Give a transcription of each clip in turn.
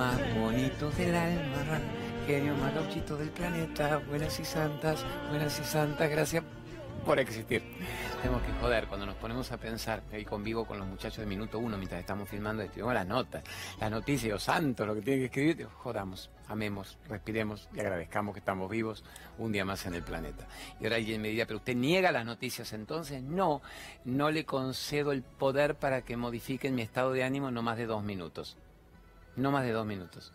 más bonito del alma, genio más gauchito del planeta, buenas y santas, buenas y santas, gracias por existir. Tenemos que joder cuando nos ponemos a pensar, ahí convivo con los muchachos de minuto uno mientras estamos filmando, escribimos las notas, las noticias, los santos, lo que tienen que escribir, jodamos, amemos, respiremos y agradezcamos que estamos vivos un día más en el planeta. Y ahora alguien me diría, pero usted niega las noticias entonces, no, no le concedo el poder para que modifiquen mi estado de ánimo no más de dos minutos. No más de dos minutos.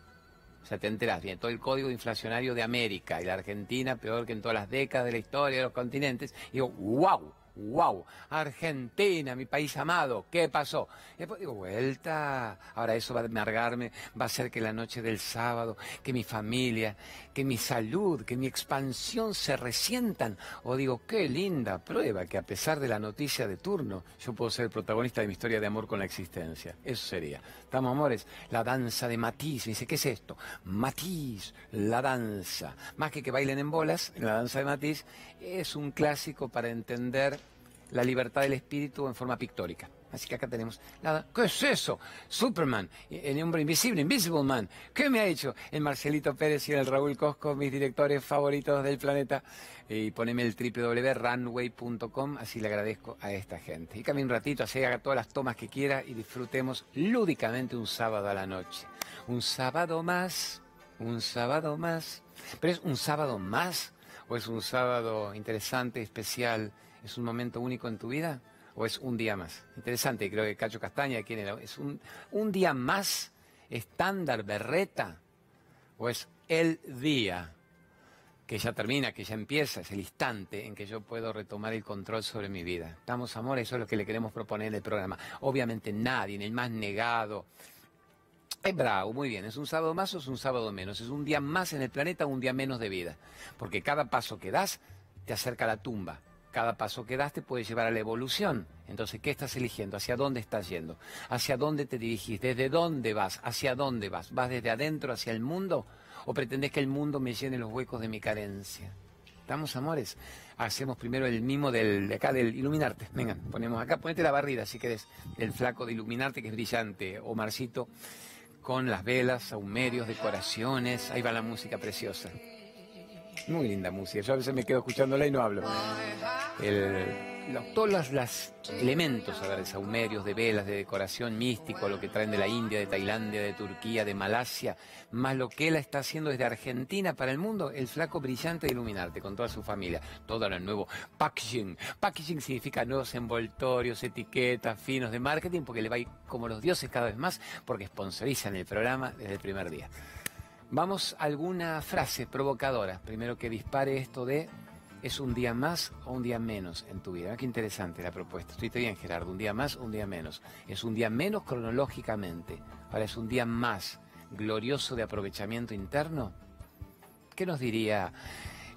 O sea, te enteras bien, todo el código inflacionario de América y la Argentina peor que en todas las décadas de la historia de los continentes. Y digo, wow, wow, Argentina, mi país amado, ¿qué pasó? Y después digo, vuelta, ahora eso va a amargarme, va a hacer que la noche del sábado, que mi familia, que mi salud, que mi expansión se resientan. O digo, qué linda prueba que a pesar de la noticia de turno, yo puedo ser el protagonista de mi historia de amor con la existencia. Eso sería. Estamos, amores, la danza de Matiz. Me dice, ¿qué es esto? Matiz, la danza. Más que que bailen en bolas, en la danza de Matiz, es un clásico para entender la libertad del espíritu en forma pictórica. Así que acá tenemos nada. ¿Qué es eso? Superman, el hombre invisible, Invisible Man. ¿Qué me ha hecho? El Marcelito Pérez y el Raúl Cosco, mis directores favoritos del planeta. Y poneme el www.runway.com, así le agradezco a esta gente. Y cambie un ratito, así haga todas las tomas que quiera y disfrutemos lúdicamente un sábado a la noche. Un sábado más, un sábado más. Pero es un sábado más o es un sábado interesante, especial ¿Es un momento único en tu vida? ¿O es un día más? Interesante, creo que Cacho Castaña, ¿quién era? ¿Es un, un día más estándar, berreta? ¿O es el día que ya termina, que ya empieza, es el instante en que yo puedo retomar el control sobre mi vida? ¿Estamos, amor? Eso es lo que le queremos proponer en el programa. Obviamente nadie, el más negado, es bravo, muy bien. ¿Es un sábado más o es un sábado menos? ¿Es un día más en el planeta o un día menos de vida? Porque cada paso que das te acerca a la tumba cada paso que das te puede llevar a la evolución. Entonces, ¿qué estás eligiendo? ¿Hacia dónde estás yendo? ¿Hacia dónde te dirigís? ¿Desde dónde vas? ¿Hacia dónde vas? ¿Vas desde adentro hacia el mundo? ¿O pretendes que el mundo me llene los huecos de mi carencia? ¿Estamos, amores? Hacemos primero el mimo del, de acá, del iluminarte. Vengan, ponemos acá, ponete la barrida si querés. El flaco de iluminarte que es brillante. Omarcito, con las velas, saumerios, decoraciones. Ahí va la música preciosa. Muy linda música. Yo a veces me quedo escuchándola y no hablo. todos los, elementos, a ver, de saumerios, de velas, de decoración místico, lo que traen de la India, de Tailandia, de Turquía, de Malasia, más lo que él está haciendo desde Argentina para el mundo, el flaco brillante de iluminarte con toda su familia. Todo lo nuevo packaging. Packaging significa nuevos envoltorios, etiquetas, finos de marketing, porque le va a ir como los dioses cada vez más, porque sponsorizan el programa desde el primer día. Vamos a alguna frase provocadora, primero que dispare esto de ¿es un día más o un día menos en tu vida? Ah, qué interesante la propuesta. Estoy bien, Gerardo, un día más o un día menos. Es un día menos cronológicamente, ahora es un día más glorioso de aprovechamiento interno. ¿Qué nos diría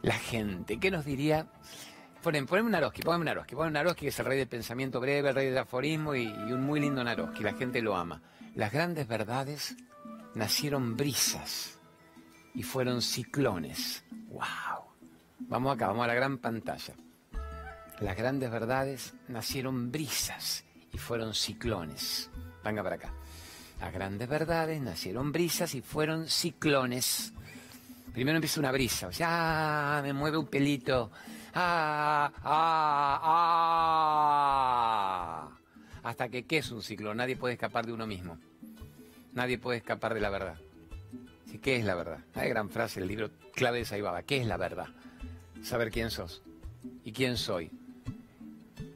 la gente? ¿Qué nos diría? Ponen, poneme un Naroski, poneme un Naroski, poneme un Naroski que es el rey del pensamiento breve, el rey del aforismo y, y un muy lindo Naroski, la gente lo ama. Las grandes verdades nacieron brisas y fueron ciclones. ¡Wow! Vamos acá, vamos a la gran pantalla. Las grandes verdades nacieron brisas y fueron ciclones. Venga para acá. Las grandes verdades nacieron brisas y fueron ciclones. Primero empieza una brisa, ya me mueve un pelito. Ah, ah, ah. Hasta que, ¿qué es un ciclón? Nadie puede escapar de uno mismo. Nadie puede escapar de la verdad. ¿Qué es la verdad? Hay gran frase del libro clave de Saibaba. ¿Qué es la verdad? Saber quién sos y quién soy.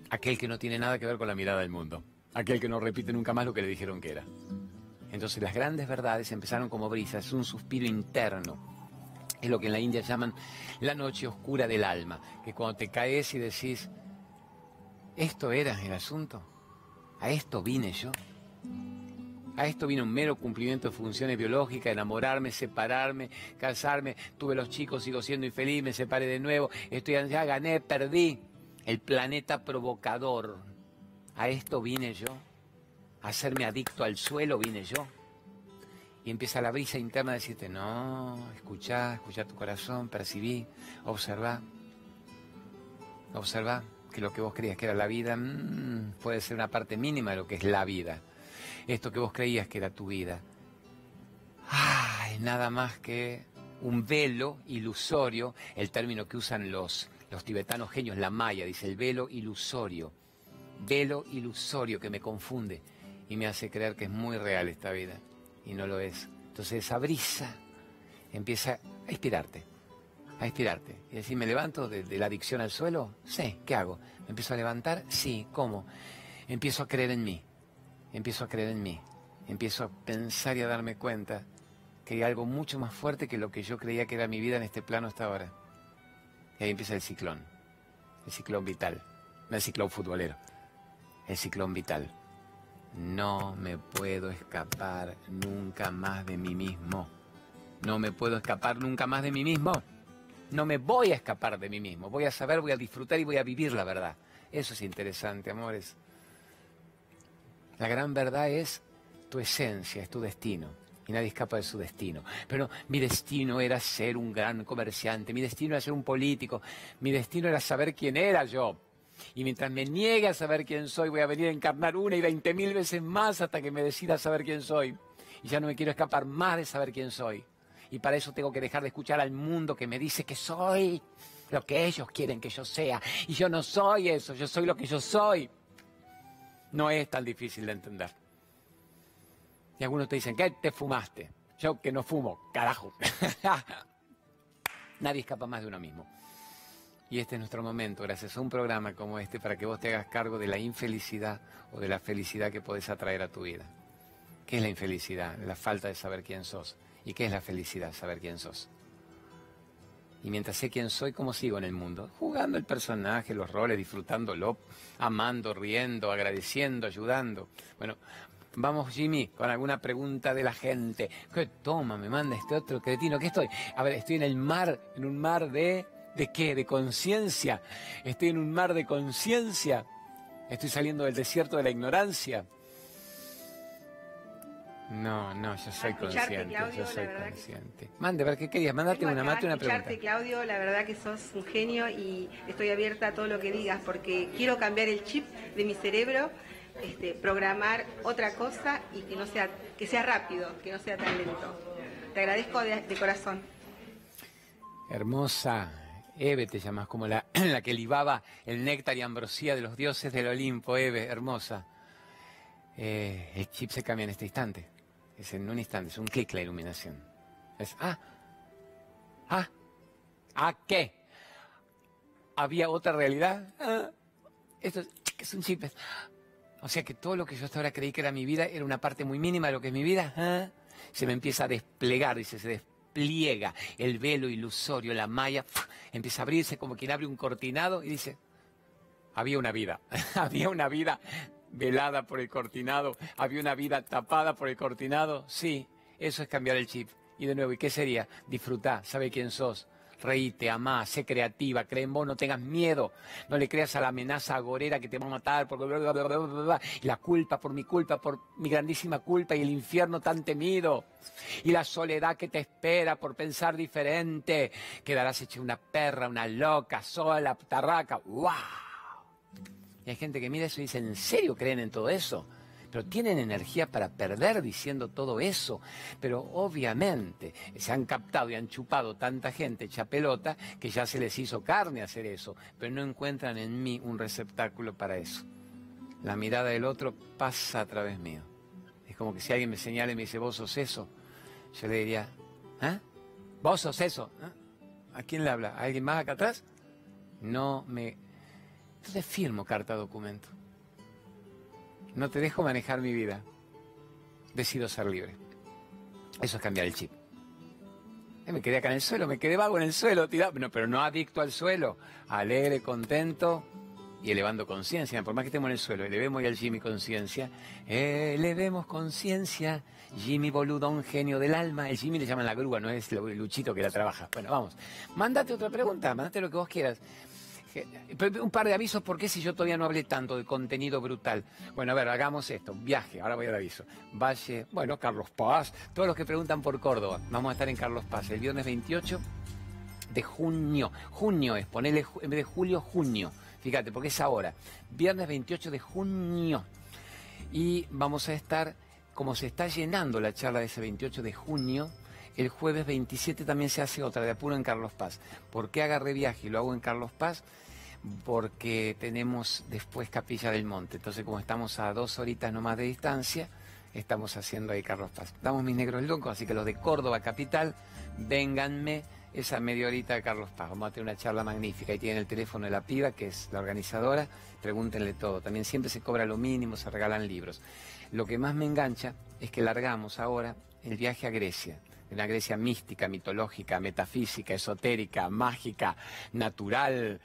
Aquel que no tiene nada que ver con la mirada del mundo. Aquel que no repite nunca más lo que le dijeron que era. Entonces las grandes verdades empezaron como brisas, es un suspiro interno. Es lo que en la India llaman la noche oscura del alma, que cuando te caes y decís, esto era el asunto, a esto vine yo. A esto vino un mero cumplimiento de funciones biológicas, enamorarme, separarme, casarme, tuve los chicos, sigo siendo infeliz, me separé de nuevo, estoy ya gané, perdí. El planeta provocador. A esto vine yo. A hacerme adicto al suelo vine yo. Y empieza la brisa interna de decirte, no, escuchá, escuchá tu corazón, percibí, observá. Observá que lo que vos creías que era la vida mm, puede ser una parte mínima de lo que es la vida esto que vos creías que era tu vida. Ah, nada más que un velo ilusorio, el término que usan los, los tibetanos genios, la maya, dice el velo ilusorio, velo ilusorio que me confunde y me hace creer que es muy real esta vida y no lo es. Entonces esa brisa empieza a inspirarte, a inspirarte. Y decir, ¿me levanto de, de la adicción al suelo? Sí, ¿qué hago? ¿Me empiezo a levantar? Sí, ¿cómo? Empiezo a creer en mí, empiezo a creer en mí, empiezo a pensar y a darme cuenta que hay algo mucho más fuerte que lo que yo creía que era mi vida en este plano hasta ahora. Y ahí empieza el ciclón, el ciclón vital, no el ciclón futbolero, el ciclón vital. No me puedo escapar nunca más de mí mismo. No me puedo escapar nunca más de mí mismo. No me voy a escapar de mí mismo. Voy a saber, voy a disfrutar y voy a vivir la verdad. Eso es interesante, amores. La gran verdad es tu esencia, es tu destino. Y nadie escapa de su destino. Pero mi destino era ser un gran comerciante, mi destino era ser un político, mi destino era saber quién era yo. Y mientras me niegue a saber quién soy, voy a venir a encarnar una y veinte mil veces más hasta que me decida saber quién soy. Y ya no me quiero escapar más de saber quién soy. Y para eso tengo que dejar de escuchar al mundo que me dice que soy lo que ellos quieren que yo sea. Y yo no soy eso, yo soy lo que yo soy. No es tan difícil de entender. Y algunos te dicen, ¿qué te fumaste? Yo que no fumo, carajo. Nadie escapa más de uno mismo. Y este es nuestro momento, gracias a un programa como este, para que vos te hagas cargo de la infelicidad o de la felicidad que podés atraer a tu vida. ¿Qué es la infelicidad? La falta de saber quién sos. ¿Y qué es la felicidad? Saber quién sos. Y mientras sé quién soy, ¿cómo sigo en el mundo? Jugando el personaje, los roles, disfrutándolo, amando, riendo, agradeciendo, ayudando. Bueno, Vamos, Jimmy, con alguna pregunta de la gente. ¿Qué toma? Me manda este otro cretino. ¿Qué estoy? A ver, estoy en el mar, en un mar de... ¿De qué? ¿De conciencia? Estoy en un mar de conciencia. Estoy saliendo del desierto de la ignorancia. No, no, yo soy consciente, Claudio, yo soy consciente. Mande, a ver, ¿qué querías? Mándate una, mate una pregunta. Claudio, la verdad que sos un genio y estoy abierta a todo lo que digas porque quiero cambiar el chip de mi cerebro este, programar otra cosa y que no sea, que sea rápido, que no sea tan lento. Te agradezco de, corazón. Hermosa. Eve te llamas como la, la, que libaba el néctar y ambrosía de los dioses del Olimpo, Eve, hermosa. Eh, el chip se cambia en este instante. Es en un instante, es un clic la iluminación. Es, ah, ah, ¿a qué? ¿Había otra realidad? Ah, esto es, es un chip. O sea que todo lo que yo hasta ahora creí que era mi vida era una parte muy mínima de lo que es mi vida. ¿eh? Se me empieza a desplegar, dice, se despliega el velo ilusorio, la malla, empieza a abrirse como quien abre un cortinado y dice, había una vida, había una vida velada por el cortinado, había una vida tapada por el cortinado. Sí, eso es cambiar el chip. Y de nuevo, ¿y qué sería? Disfrutar, sabe quién sos, reíte, amá, sé creativa, cree en vos, no tengas miedo, no le creas a la amenaza agorera que te va a matar, porque y la culpa por mi culpa, por mi grandísima culpa y el infierno tan temido, y la soledad que te espera por pensar diferente, quedarás hecha una perra, una loca, sola, tarraca, ¡wow! Y hay gente que mira eso y dice, ¿en serio creen en todo eso? pero tienen energía para perder diciendo todo eso. Pero obviamente se han captado y han chupado tanta gente hecha pelota que ya se les hizo carne hacer eso, pero no encuentran en mí un receptáculo para eso. La mirada del otro pasa a través mío. Es como que si alguien me señala y me dice, vos sos eso, yo le diría, ¿ah? ¿Vos sos eso? ¿Ah? ¿A quién le habla? ¿A alguien más acá atrás? No me... Entonces firmo carta documento. No te dejo manejar mi vida. Decido ser libre. Eso es cambiar el chip. Eh, me quedé acá en el suelo, me quedé vago en el suelo, tirado, pero no adicto al suelo, alegre, contento y elevando conciencia. Por más que estemos en el suelo, elevemos hoy al Jimmy conciencia. Elevemos conciencia. Jimmy boludón, genio del alma. El Jimmy le llaman la grúa, no es el Luchito que la trabaja. Bueno, vamos. Mándate otra pregunta, mándate lo que vos quieras. Un par de avisos, porque si yo todavía no hablé tanto de contenido brutal? Bueno, a ver, hagamos esto. Viaje, ahora voy al aviso. Valle, bueno, Carlos Paz, todos los que preguntan por Córdoba. Vamos a estar en Carlos Paz el viernes 28 de junio. Junio es, ponerle en vez de julio, junio. Fíjate, porque es ahora. Viernes 28 de junio. Y vamos a estar, como se está llenando la charla de ese 28 de junio, El jueves 27 también se hace otra de apuro en Carlos Paz. ¿Por qué agarré viaje y lo hago en Carlos Paz? Porque tenemos después Capilla del Monte. Entonces, como estamos a dos horitas nomás de distancia, estamos haciendo ahí Carlos Paz. Damos mis negros locos, así que los de Córdoba capital, vénganme esa media horita de Carlos Paz. Vamos a tener una charla magnífica. Ahí tienen el teléfono de la piba, que es la organizadora. Pregúntenle todo. También siempre se cobra lo mínimo, se regalan libros. Lo que más me engancha es que largamos ahora el viaje a Grecia una Grecia mística, mitológica, metafísica, esotérica, mágica, natural,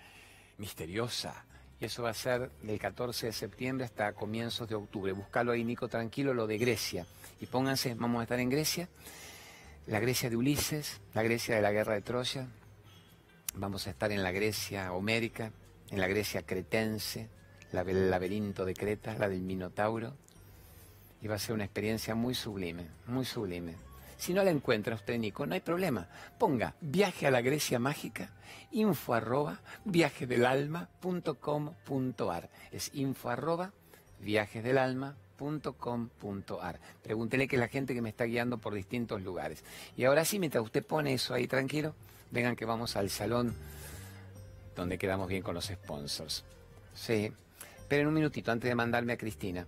misteriosa. Y eso va a ser del 14 de septiembre hasta comienzos de octubre. Búscalo ahí, Nico, tranquilo, lo de Grecia. Y pónganse, vamos a estar en Grecia, la Grecia de Ulises, la Grecia de la guerra de Troya. Vamos a estar en la Grecia homérica, en la Grecia cretense, la del laberinto de Creta, la del Minotauro. Y va a ser una experiencia muy sublime, muy sublime. Si no la encuentra usted, Nico, no hay problema. Ponga viaje a la Grecia mágica, info arroba viajesdelalma.com.ar. Es info arroba viajesdelalma.com.ar. Pregúntele que la gente que me está guiando por distintos lugares. Y ahora sí, mientras usted pone eso ahí tranquilo, vengan que vamos al salón donde quedamos bien con los sponsors. Sí, pero en un minutito, antes de mandarme a Cristina.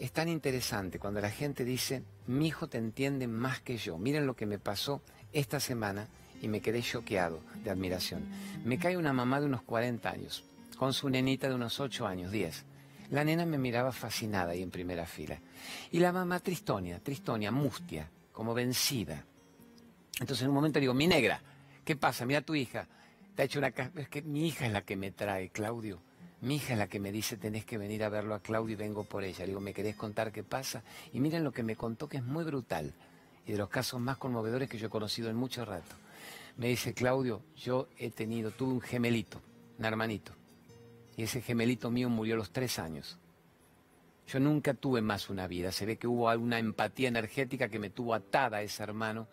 Es tan interesante cuando la gente dice, mi hijo te entiende más que yo. Miren lo que me pasó esta semana y me quedé choqueado de admiración. Me cae una mamá de unos 40 años, con su nenita de unos 8 años, 10. La nena me miraba fascinada y en primera fila. Y la mamá tristonia, tristonia, mustia, como vencida. Entonces en un momento digo, mi negra, ¿qué pasa? Mira tu hija. Te ha hecho una... Es que mi hija es la que me trae, Claudio. Mi hija es la que me dice, tenés que venir a verlo a Claudio y vengo por ella. Le digo, ¿me querés contar qué pasa? Y miren lo que me contó, que es muy brutal y de los casos más conmovedores que yo he conocido en mucho rato. Me dice, Claudio, yo he tenido, tuve un gemelito, un hermanito. Y ese gemelito mío murió a los tres años. Yo nunca tuve más una vida. Se ve que hubo alguna empatía energética que me tuvo atada a ese hermano.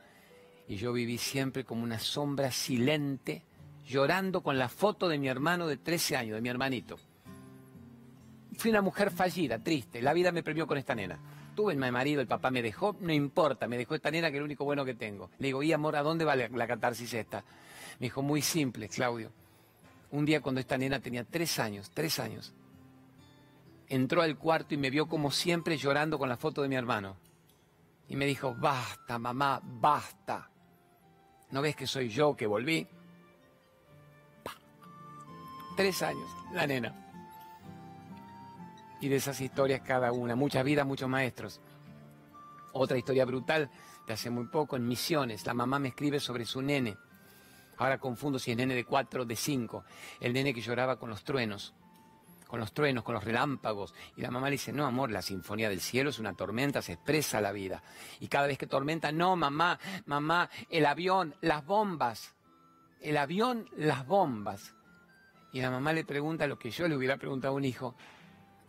Y yo viví siempre como una sombra silente llorando con la foto de mi hermano de 13 años, de mi hermanito. Fui una mujer fallida, triste. La vida me premió con esta nena. Tuve mi marido, el papá me dejó, no importa, me dejó esta nena que es lo único bueno que tengo. Le digo, y amor, ¿a dónde va la, catarsis esta? Me dijo, muy simple, Claudio. Un día cuando esta nena tenía tres años, tres años, entró al cuarto y me vio como siempre llorando con la foto de mi hermano. Y me dijo, basta, mamá, basta. ¿No ves que soy yo que volví? Tres años, la nena. Y de esas historias cada una, muchas vidas, muchos maestros. Otra historia brutal de hace muy poco, en Misiones, la mamá me escribe sobre su nene. Ahora confundo si es nene de cuatro o de cinco. El nene que lloraba con los truenos, con los truenos, con los relámpagos. Y la mamá le dice, no, amor, la sinfonía del cielo es una tormenta, se expresa la vida. Y cada vez que tormenta, no, mamá, mamá, el avión, las bombas. El avión, las bombas. Y la mamá le pregunta lo que yo le hubiera preguntado a un hijo.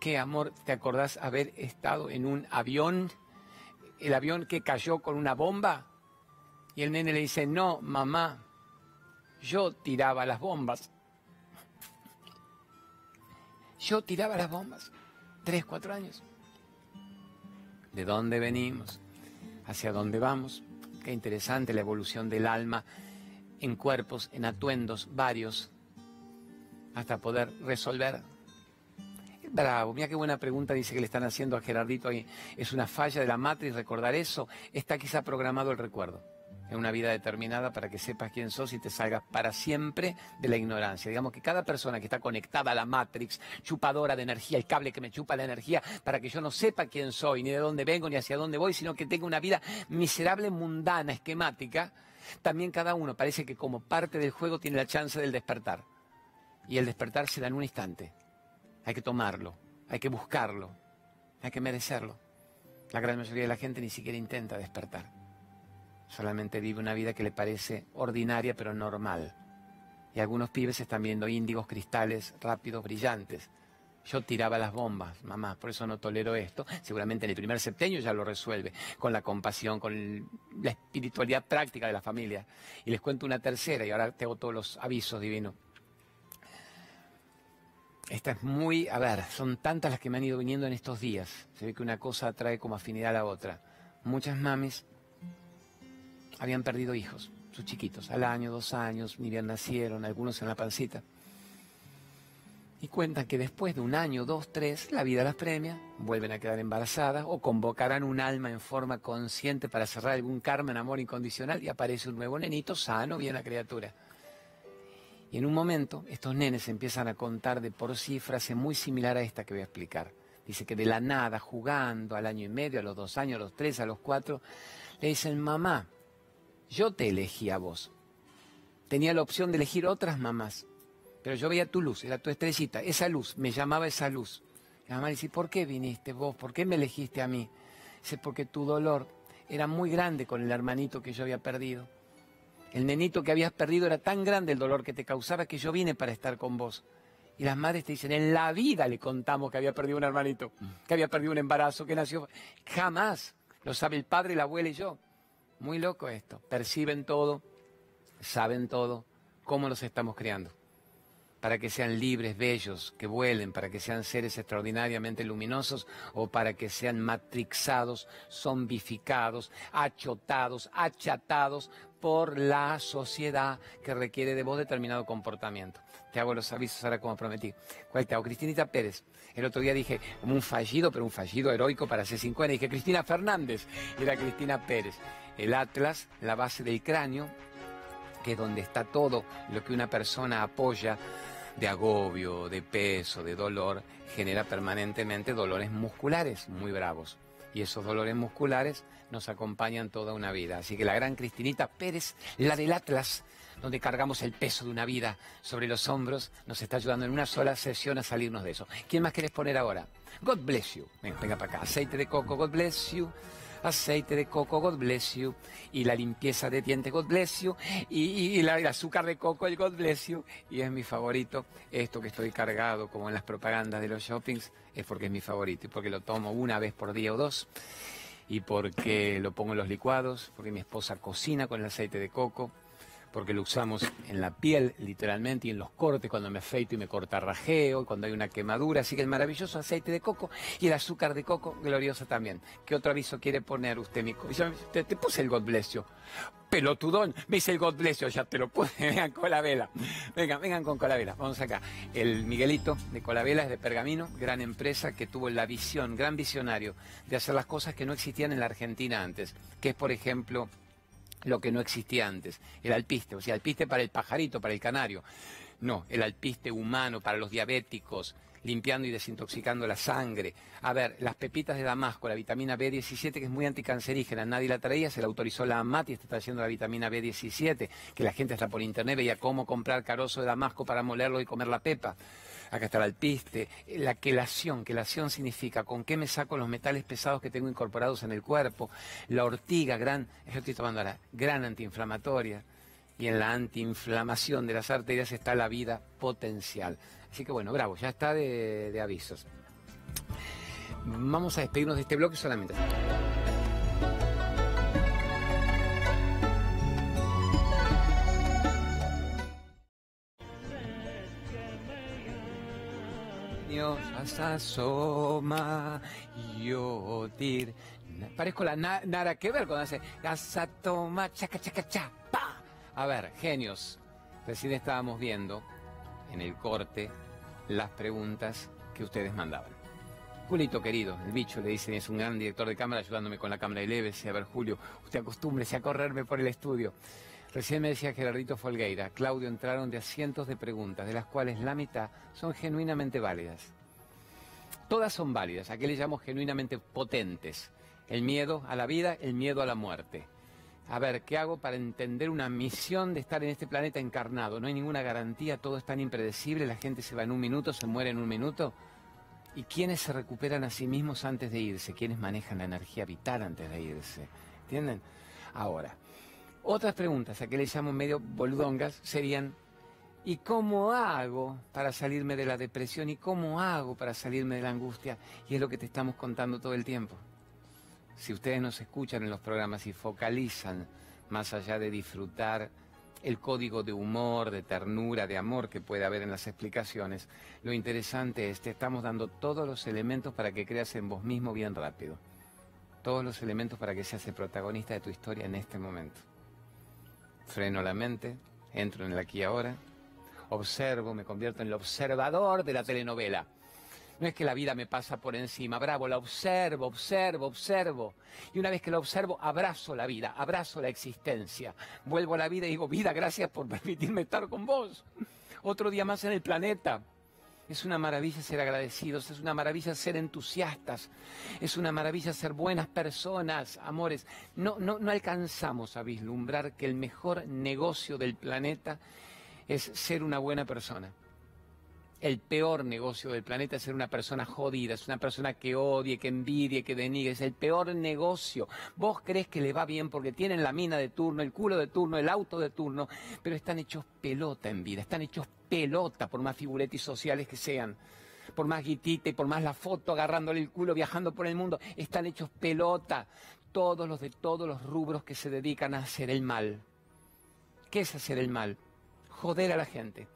¿Qué amor te acordás haber estado en un avión? ¿El avión que cayó con una bomba? Y el nene le dice, no, mamá, yo tiraba las bombas. Yo tiraba las bombas. Tres, cuatro años. ¿De dónde venimos? ¿Hacia dónde vamos? Qué interesante la evolución del alma en cuerpos, en atuendos varios, hasta poder resolver. Bravo, mira qué buena pregunta dice que le están haciendo a Gerardito ahí. ¿Es una falla de la matriz recordar eso? Está quizá programado el recuerdo en una vida determinada para que sepas quién sos y te salgas para siempre de la ignorancia. Digamos que cada persona que está conectada a la Matrix, chupadora de energía, el cable que me chupa la energía, para que yo no sepa quién soy, ni de dónde vengo, ni hacia dónde voy, sino que tenga una vida miserable, mundana, esquemática, también cada uno parece que como parte del juego tiene la chance del despertar. Y el despertar se da en un instante. Hay que tomarlo, hay que buscarlo, hay que merecerlo. La gran mayoría de la gente ni siquiera intenta despertar. Solamente vive una vida que le parece ordinaria pero normal. Y algunos pibes están viendo índigos, cristales, rápidos, brillantes. Yo tiraba las bombas, mamá, por eso no tolero esto. Seguramente en el primer septenio ya lo resuelve, con la compasión, con la espiritualidad práctica de la familia. Y les cuento una tercera, y ahora tengo todos los avisos divinos. Esta es muy, a ver, son tantas las que me han ido viniendo en estos días. Se ve que una cosa atrae como afinidad a la otra. Muchas mamis habían perdido hijos, sus chiquitos, al año, dos años, ni bien nacieron, algunos en la pancita. Y cuentan que después de un año, dos, tres, la vida las premia, vuelven a quedar embarazadas o convocarán un alma en forma consciente para cerrar algún karma en amor incondicional y aparece un nuevo nenito sano, bien la criatura. Y en un momento estos nenes empiezan a contar de por sí frase muy similar a esta que voy a explicar. Dice que de la nada, jugando al año y medio, a los dos años, a los tres, a los cuatro, le dicen, mamá, yo te elegí a vos. Tenía la opción de elegir otras mamás, pero yo veía tu luz, era tu estrellita, esa luz, me llamaba esa luz. La mamá dice, ¿por qué viniste vos? ¿Por qué me elegiste a mí? Dice, porque tu dolor era muy grande con el hermanito que yo había perdido. El nenito que habías perdido era tan grande el dolor que te causaba que yo vine para estar con vos. Y las madres te dicen, en la vida le contamos que había perdido un hermanito, que había perdido un embarazo, que nació. Jamás. Lo sabe el padre, la abuela y yo. Muy loco esto. Perciben todo, saben todo, cómo los estamos creando. Para que sean libres, bellos, que vuelen, para que sean seres extraordinariamente luminosos o para que sean matrixados, zombificados, achotados, achatados por la sociedad que requiere de vos determinado comportamiento. Te hago los avisos ahora como prometí. ¿Cuál te hago? Cristinita Pérez. El otro día dije, como un fallido, pero un fallido heroico para C5N. Dije, Cristina Fernández. Era Cristina Pérez. El Atlas, la base del cráneo, que es donde está todo lo que una persona apoya de agobio, de peso, de dolor, genera permanentemente dolores musculares muy bravos. Y esos dolores musculares nos acompañan toda una vida. Así que la gran Cristinita Pérez, la del Atlas, donde cargamos el peso de una vida sobre los hombros, nos está ayudando en una sola sesión a salirnos de eso. ¿Quién más querés poner ahora? God bless you. Venga, venga para acá. Aceite de coco, God bless you. Aceite de coco, God bless you. Y la limpieza de dientes, God bless you. Y, el azúcar de coco, el God bless you. Y es mi favorito. Esto que estoy cargado, como en las propagandas de los shoppings, es porque es mi favorito. Y porque lo tomo una vez por día o dos y porque lo pongo en los licuados, porque mi esposa cocina con el aceite de coco, porque lo usamos en la piel literalmente y en los cortes cuando me afeito y me corta rajeo, cuando hay una quemadura, así que el maravilloso aceite de coco y el azúcar de coco glorioso también. ¿Qué otro aviso quiere poner usted, mi te, te puse el God bless you. Pelotudón, me dice el God bless you, ya te lo puse, vengan con la vela. Vengan, vengan con Colavela, vamos acá. El Miguelito de Colavela es de Pergamino, gran empresa que tuvo la visión, gran visionario de hacer las cosas que no existían en la Argentina antes, que es por ejemplo lo que no existía antes, el alpiste, o sea, alpiste para el pajarito, para el canario. No, el alpiste humano para los diabéticos, limpiando y desintoxicando la sangre. A ver, las pepitas de Damasco, la vitamina B17, que es muy anticancerígena, nadie la traía, se la autorizó la AMAT y está trayendo la vitamina B17, que la gente hasta por internet veía cómo comprar carozo de Damasco para molerlo y comer la pepa acá está el alpiste, la quelación, quelación significa con qué me saco los metales pesados que tengo incorporados en el cuerpo, la ortiga, gran, estoy tomando ahora, gran antiinflamatoria, y en la antiinflamación de las arterias está la vida potencial. Así que bueno, bravo, ya está de, de avisos. Vamos a despedirnos de este bloque solamente. Asoma yotir. Parezco la ver cuando hace asatoma chaca chaca cha A ver, genios. Recién estábamos viendo en el corte las preguntas que ustedes mandaban. Julito querido, el bicho le dicen es un gran director de cámara ayudándome con la cámara y leve. A ver, Julio, usted acostúmbrese a correrme por el estudio. Recién me decía Gerardito Folgueira, Claudio, entraron de cientos de preguntas, de las cuales la mitad son genuinamente válidas. Todas son válidas, a qué le llamo genuinamente potentes. El miedo a la vida, el miedo a la muerte. A ver, ¿qué hago para entender una misión de estar en este planeta encarnado? No hay ninguna garantía, todo es tan impredecible, la gente se va en un minuto, se muere en un minuto. ¿Y quiénes se recuperan a sí mismos antes de irse? ¿Quiénes manejan la energía vital antes de irse? ¿Entienden? Ahora, otras preguntas, a que le llamo medio boludongas, serían, ¿y cómo hago para salirme de la depresión? ¿Y cómo hago para salirme de la angustia? Y es lo que te estamos contando todo el tiempo. Si ustedes nos escuchan en los programas y focalizan, más allá de disfrutar el código de humor, de ternura, de amor que puede haber en las explicaciones, lo interesante es, te estamos dando todos los elementos para que creas en vos mismo bien rápido. Todos los elementos para que seas el protagonista de tu historia en este momento. freno la mente, entro en el aquí ahora, observo, me convierto en el observador de la telenovela. No es que la vida me pasa por encima, bravo, la observo, observo, observo. Y una vez que la observo, abrazo la vida, abrazo la existencia. Vuelvo a la vida y digo, vida, gracias por permitirme estar con vos. Otro día más en el planeta. Es una maravilla ser agradecidos, es una maravilla ser entusiastas, es una maravilla ser buenas personas, amores. No, no, no alcanzamos a vislumbrar que el mejor negocio del planeta es ser una buena persona el peor negocio del planeta es ser una persona jodida, es una persona que odie, que envidie, que denigre, es el peor negocio. Vos crees que le va bien porque tienen la mina de turno, el culo de turno, el auto de turno, pero están hechos pelota en vida, están hechos pelota por más figuretis sociales que sean. Por más guitita y por más la foto agarrándole el culo viajando por el mundo, están hechos pelota. Todos los de todos los rubros que se dedican a hacer el mal. ¿Qué es hacer el mal? Joder a la gente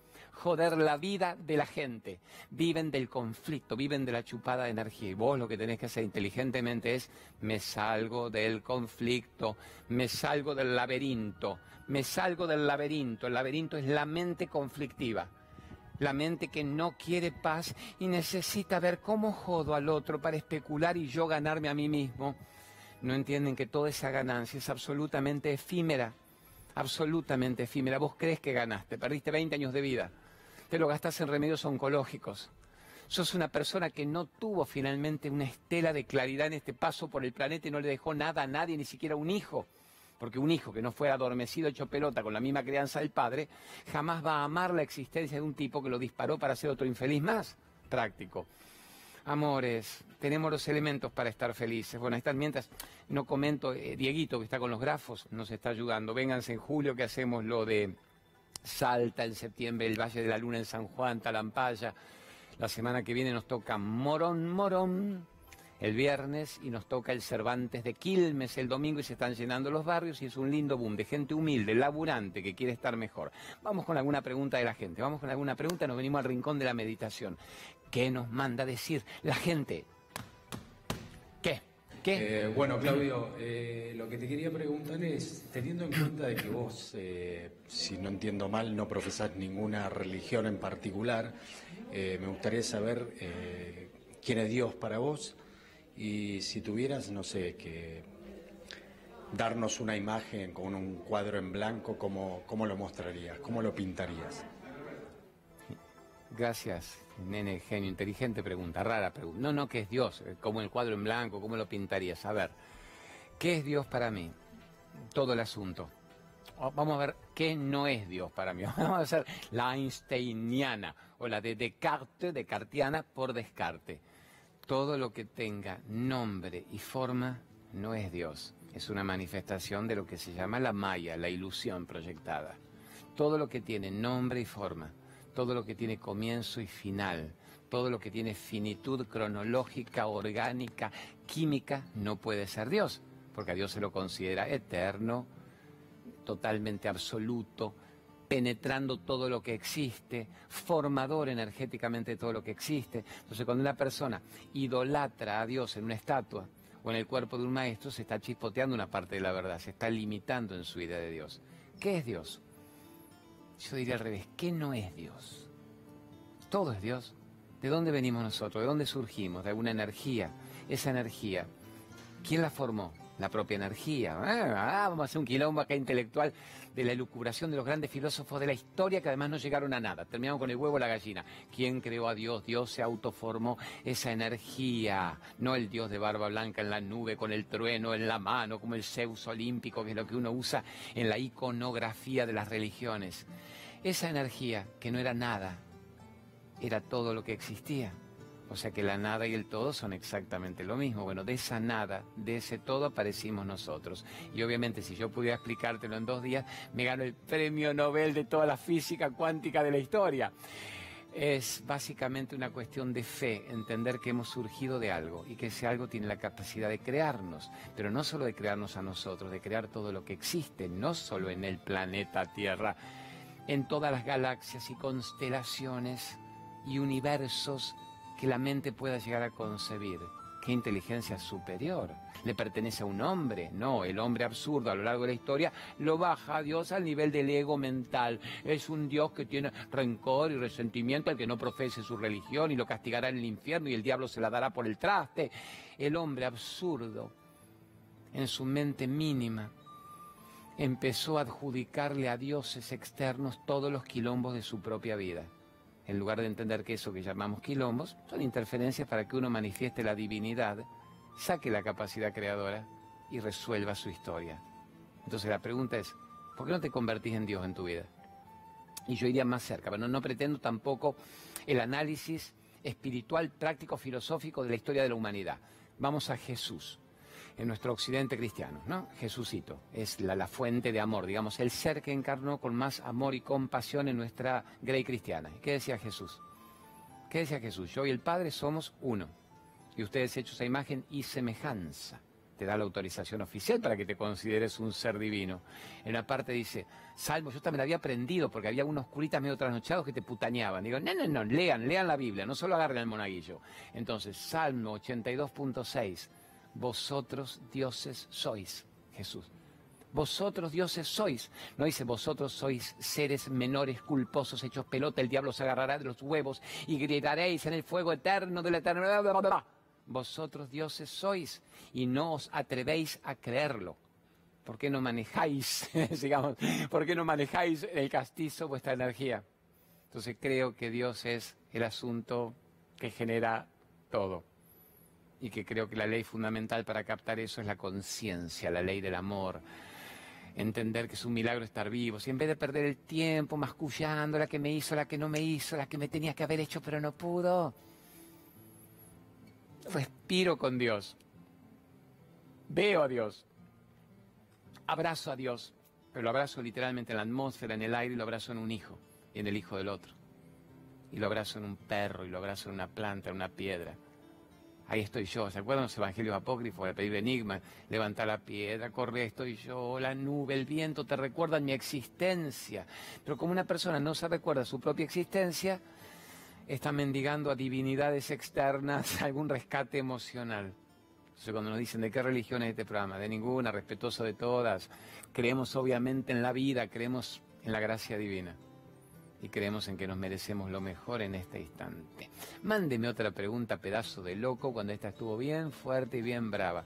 joder la vida de la gente. Viven del conflicto, viven de la chupada de energía. Y vos lo que tenés que hacer inteligentemente es, me salgo del conflicto, me salgo del laberinto, me salgo del laberinto. El laberinto es la mente conflictiva. La mente que no quiere paz y necesita ver cómo jodo al otro para especular y yo ganarme a mí mismo. No entienden que toda esa ganancia es absolutamente efímera absolutamente efímera. Vos crees que ganaste, perdiste 20 años de vida te lo gastas en remedios oncológicos. Sos una persona que no tuvo finalmente una estela de claridad en este paso por el planeta y no le dejó nada a nadie, ni siquiera un hijo. Porque un hijo que no fue adormecido, hecho pelota con la misma crianza del padre, jamás va a amar la existencia de un tipo que lo disparó para ser otro infeliz más práctico. Amores, tenemos los elementos para estar felices. Bueno, están mientras no comento, eh, Dieguito que está con los grafos nos está ayudando. Vénganse en julio que hacemos lo de Salta en septiembre, el Valle de la Luna en San Juan, Talampaya. La semana que viene nos toca Morón, Morón el viernes y nos toca el Cervantes de Quilmes el domingo y se están llenando los barrios y es un lindo boom de gente humilde, laburante, que quiere estar mejor. Vamos con alguna pregunta de la gente, vamos con alguna pregunta, nos venimos al rincón de la meditación. ¿Qué nos manda decir la gente? ¿Qué? Eh, bueno, Claudio, eh, lo que te quería preguntar es, teniendo en cuenta de que vos, eh, si no entiendo mal, no profesás ninguna religión en particular, me gustaría saber quién es Dios para vos y si tuvieras, no sé, que darnos una imagen con un cuadro en blanco, ¿cómo, cómo lo mostrarías? ¿Cómo lo pintarías? Gracias, nene, genio, inteligente pregunta, rara pregunta. No, no, ¿qué es Dios? Eh, ¿Cómo el cuadro en blanco? ¿Cómo lo pintarías? A ver, ¿qué es Dios para mí? Todo el asunto. Oh, vamos a ver qué no es Dios para mí. Vamos a hacer la einsteiniana o la de Descartes, Descartiana por descarte. Todo lo que tenga nombre y forma no es Dios. Es una manifestación de lo que se llama la maya, la ilusión proyectada. Todo lo que tiene nombre y forma todo lo que tiene comienzo y final, todo lo que tiene finitud cronológica, orgánica, química, no puede ser Dios, porque a Dios se lo considera eterno, totalmente absoluto, penetrando todo lo que existe, formador energéticamente de todo lo que existe. Entonces, cuando una persona idolatra a Dios en una estatua o en el cuerpo de un maestro, se está chispoteando una parte de la verdad, se está limitando en su idea de Dios. ¿Qué es Dios? Yo diría al revés, ¿qué no es Dios? Todo es Dios. ¿De dónde venimos nosotros? ¿De dónde surgimos? De alguna energía. Esa energía, ¿quién la formó? La propia energía. Ah, vamos a hacer un quilombo acá intelectual de la elucubración de los grandes filósofos de la historia que además no llegaron a nada. Terminamos con el huevo y la gallina. ¿Quién creó a Dios? Dios se autoformó esa energía. No el Dios de barba blanca en la nube con el trueno en la mano, como el Zeus olímpico, que es lo que uno usa en la iconografía de las religiones. Esa energía que no era nada, era todo lo que existía. O sea que la nada y el todo son exactamente lo mismo. Bueno, de esa nada, de ese todo aparecimos nosotros. Y obviamente si yo pudiera explicártelo en dos días, me gano el premio Nobel de toda la física cuántica de la historia. Es básicamente una cuestión de fe, entender que hemos surgido de algo y que ese algo tiene la capacidad de crearnos, pero no solo de crearnos a nosotros, de crear todo lo que existe, no solo en el planeta Tierra, en todas las galaxias y constelaciones y universos que la mente pueda llegar a concebir. ¿Qué inteligencia superior? ¿Le pertenece a un hombre? No, el hombre absurdo a lo largo de la historia lo baja a Dios al nivel del ego mental. Es un Dios que tiene rencor y resentimiento al que no profese su religión y lo castigará en el infierno y el diablo se la dará por el traste. El hombre absurdo, en su mente mínima, empezó a adjudicarle a dioses externos todos los quilombos de su propia vida. En lugar de entender que eso que llamamos quilombos son interferencias para que uno manifieste la divinidad, saque la capacidad creadora y resuelva su historia. Entonces la pregunta es, ¿por qué no te convertís en Dios en tu vida? Y yo iría más cerca, pero no, no pretendo tampoco el análisis espiritual, práctico, filosófico de la historia de la humanidad. Vamos a Jesús en nuestro occidente cristiano, ¿no? Jesucito es la, fuente de amor, digamos, el ser que encarnó con más amor y compasión en nuestra grey cristiana. ¿Qué decía Jesús? ¿Qué decía Jesús? Yo y el Padre somos uno. Y ustedes hechos a imagen y semejanza. Te da la autorización oficial para que te consideres un ser divino. En una parte dice, Salmo, yo también había aprendido porque había unos curitas medio trasnochados que te putañaban. Digo, no, no, no, lean, lean la Biblia, no solo agarren el monaguillo. Entonces, Salmo 82.6 vosotros dioses sois, Jesús. Vosotros dioses sois. No dice vosotros sois seres menores, culposos, hechos pelota, el diablo se agarrará de los huevos y gritaréis en el fuego eterno de la eternidad. Vosotros dioses sois y no os atrevéis a creerlo. ¿Por qué no manejáis, digamos, por qué no manejáis el castizo vuestra energía? Entonces creo que Dios es el asunto que genera todo y que creo que la ley fundamental para captar eso es la conciencia, la ley del amor. Entender que es un milagro estar vivos y en vez de perder el tiempo mascullando la que me hizo, la que no me hizo, la que me tenía que haber hecho pero no pudo, respiro con Dios, veo a Dios, abrazo a Dios, pero lo abrazo literalmente en la atmósfera, en el aire y lo abrazo en un hijo y en el hijo del otro. Y lo abrazo en un perro y lo abrazo en una planta, en una piedra ahí estoy yo. ¿Se acuerdan los evangelios apócrifos de pedir enigma? Levanta la piedra, corre, estoy yo, la nube, el viento, te recuerdan mi existencia. Pero como una persona no se recuerda su propia existencia, está mendigando a divinidades externas algún rescate emocional. Entonces cuando nos dicen de qué religión es este programa, de ninguna, respetuoso de todas, creemos obviamente en la vida, creemos en la gracia divina y creemos en que nos merecemos lo mejor en este instante. Mándeme otra pregunta, pedazo de loco, cuando esta estuvo bien fuerte y bien brava.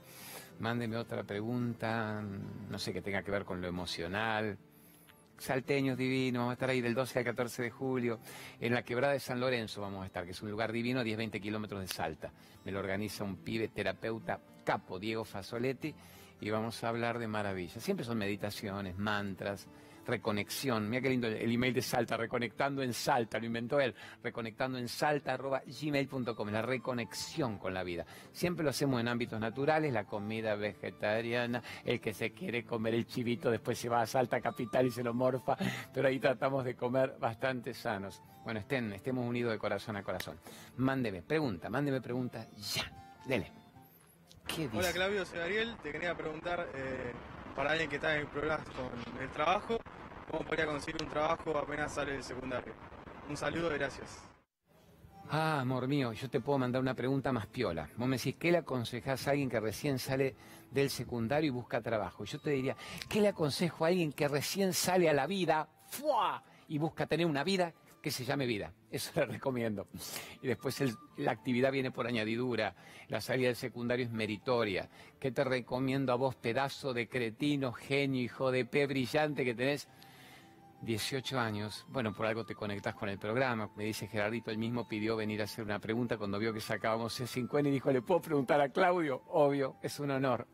Mándeme otra pregunta, no sé, que tenga que ver con lo emocional. Salteños divinos, vamos a estar ahí del 12 al 14 de julio, en la quebrada de San Lorenzo vamos a estar, que es un lugar divino, 10-20 kilómetros de Salta. Me lo organiza un pibe terapeuta capo, Diego Fasoletti, y vamos a hablar de maravillas. Siempre son meditaciones, mantras, reconexión. Mira qué lindo el email de Salta, reconectando en Salta, lo inventó él, reconectando en salta arroba gmail.com, la reconexión con la vida. Siempre lo hacemos en ámbitos naturales, la comida vegetariana, el que se quiere comer el chivito después se va a Salta Capital y se lo morfa, pero ahí tratamos de comer bastante sanos. Bueno, estén, estemos unidos de corazón a corazón. Mándeme pregunta, mándeme pregunta ya. Dele. ¿Qué Hola Claudio, soy Ariel. Te quería preguntar, eh, para alguien que está en problemas con el trabajo, ¿Cómo podría conseguir un trabajo apenas sale del secundario? Un saludo y gracias. Ah, amor mío, yo te puedo mandar una pregunta más piola. Vos me decís, ¿qué le aconsejás a alguien que recién sale del secundario y busca trabajo? Yo te diría, ¿qué le aconsejo a alguien que recién sale a la vida ¡fua! y busca tener una vida que se llame vida? Eso le recomiendo. Y después la actividad viene por añadidura. La salida del secundario es meritoria. ¿Qué te recomiendo a vos, pedazo de cretino, genio, hijo de pe brillante que tenés? 18 años, bueno, por algo te conectas con el programa. Me dice Gerardito, él mismo pidió venir a hacer una pregunta cuando vio que sacábamos C5N y dijo, ¿le puedo preguntar a Claudio? Obvio, es un honor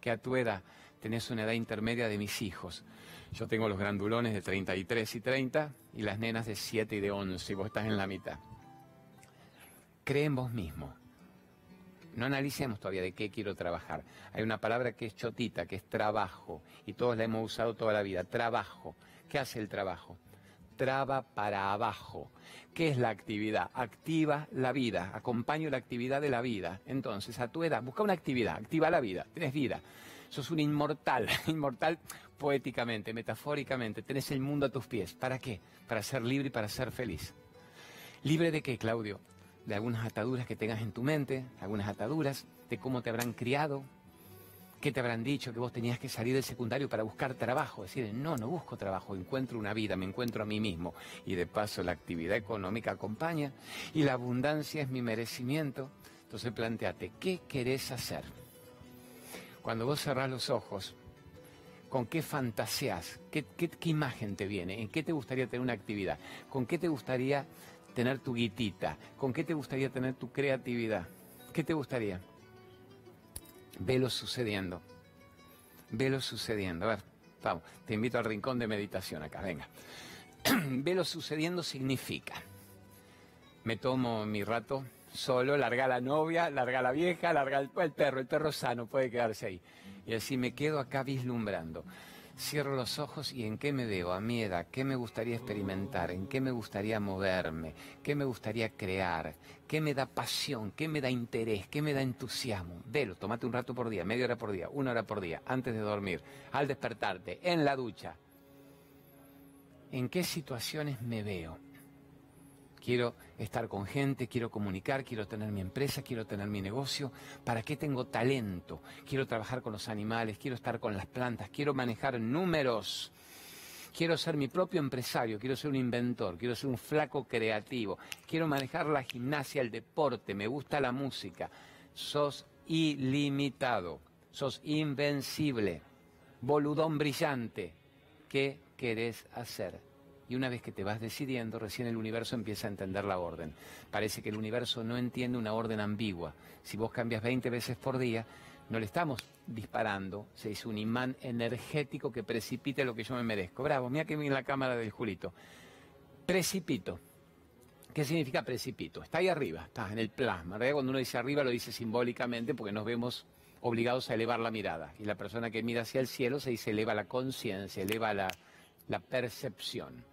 que a tu edad tenés una edad intermedia de mis hijos. Yo tengo los grandulones de 33 y 30 y las nenas de 7 y de 11 y vos estás en la mitad. Cree en vos mismo. No analicemos todavía de qué quiero trabajar. Hay una palabra que es chotita, que es trabajo, y todos la hemos usado toda la vida, trabajo. ¿Qué hace el trabajo? Traba para abajo. ¿Qué es la actividad? Activa la vida, acompaño la actividad de la vida. Entonces, a tu edad, busca una actividad, activa la vida, tienes vida. Sos un inmortal, inmortal poéticamente, metafóricamente, tenés el mundo a tus pies. ¿Para qué? Para ser libre y para ser feliz. ¿Libre de qué, Claudio? De algunas ataduras que tengas en tu mente, algunas ataduras de cómo te habrán criado, qué te habrán dicho que vos tenías que salir del secundario para buscar trabajo. Decir, no, no busco trabajo, encuentro una vida, me encuentro a mí mismo. Y de paso la actividad económica acompaña y la abundancia es mi merecimiento. Entonces planteate, ¿qué querés hacer? Cuando vos cerrás los ojos, ¿con qué fantaseas? ¿Qué, qué, qué imagen te viene? ¿En qué te gustaría tener una actividad? ¿Con qué te gustaría tener tu guitita? ¿Con qué te gustaría tener tu creatividad? ¿Qué te gustaría? Velo sucediendo. Velo sucediendo. A ver, vamos, te invito al rincón de meditación acá, venga. Velo sucediendo significa, me tomo mi rato solo, larga la novia, larga la vieja, larga el, el perro, el perro sano puede quedarse ahí. Y así me quedo acá vislumbrando. Cierro los ojos y en qué me veo, a mi edad, qué me gustaría experimentar, en qué me gustaría moverme, qué me gustaría crear, qué me da pasión, qué me da interés, qué me da entusiasmo. Velo, tomate un rato por día, media hora por día, una hora por día, antes de dormir, al despertarte, en la ducha. ¿En qué situaciones me veo? quiero estar con gente, quiero comunicar, quiero tener mi empresa, quiero tener mi negocio. ¿Para qué tengo talento? Quiero trabajar con los animales, quiero estar con las plantas, quiero manejar números. Quiero ser mi propio empresario, quiero ser un inventor, quiero ser un flaco creativo, quiero manejar la gimnasia, el deporte, me gusta la música. Sos ilimitado, sos invencible, boludón brillante. ¿Qué querés hacer? Y una vez que te vas decidiendo, recién el universo empieza a entender la orden. Parece que el universo no entiende una orden ambigua. Si vos cambias 20 veces por día, no le estamos disparando, se hizo un imán energético que precipite lo que yo me merezco. Bravo, mira que en la cámara del Julito. Precipito. ¿Qué significa precipito? Está ahí arriba, está en el plasma. Cuando uno dice arriba lo dice simbólicamente porque nos vemos obligados a elevar la mirada. Y la persona que mira hacia el cielo se dice eleva la conciencia, eleva la, la percepción.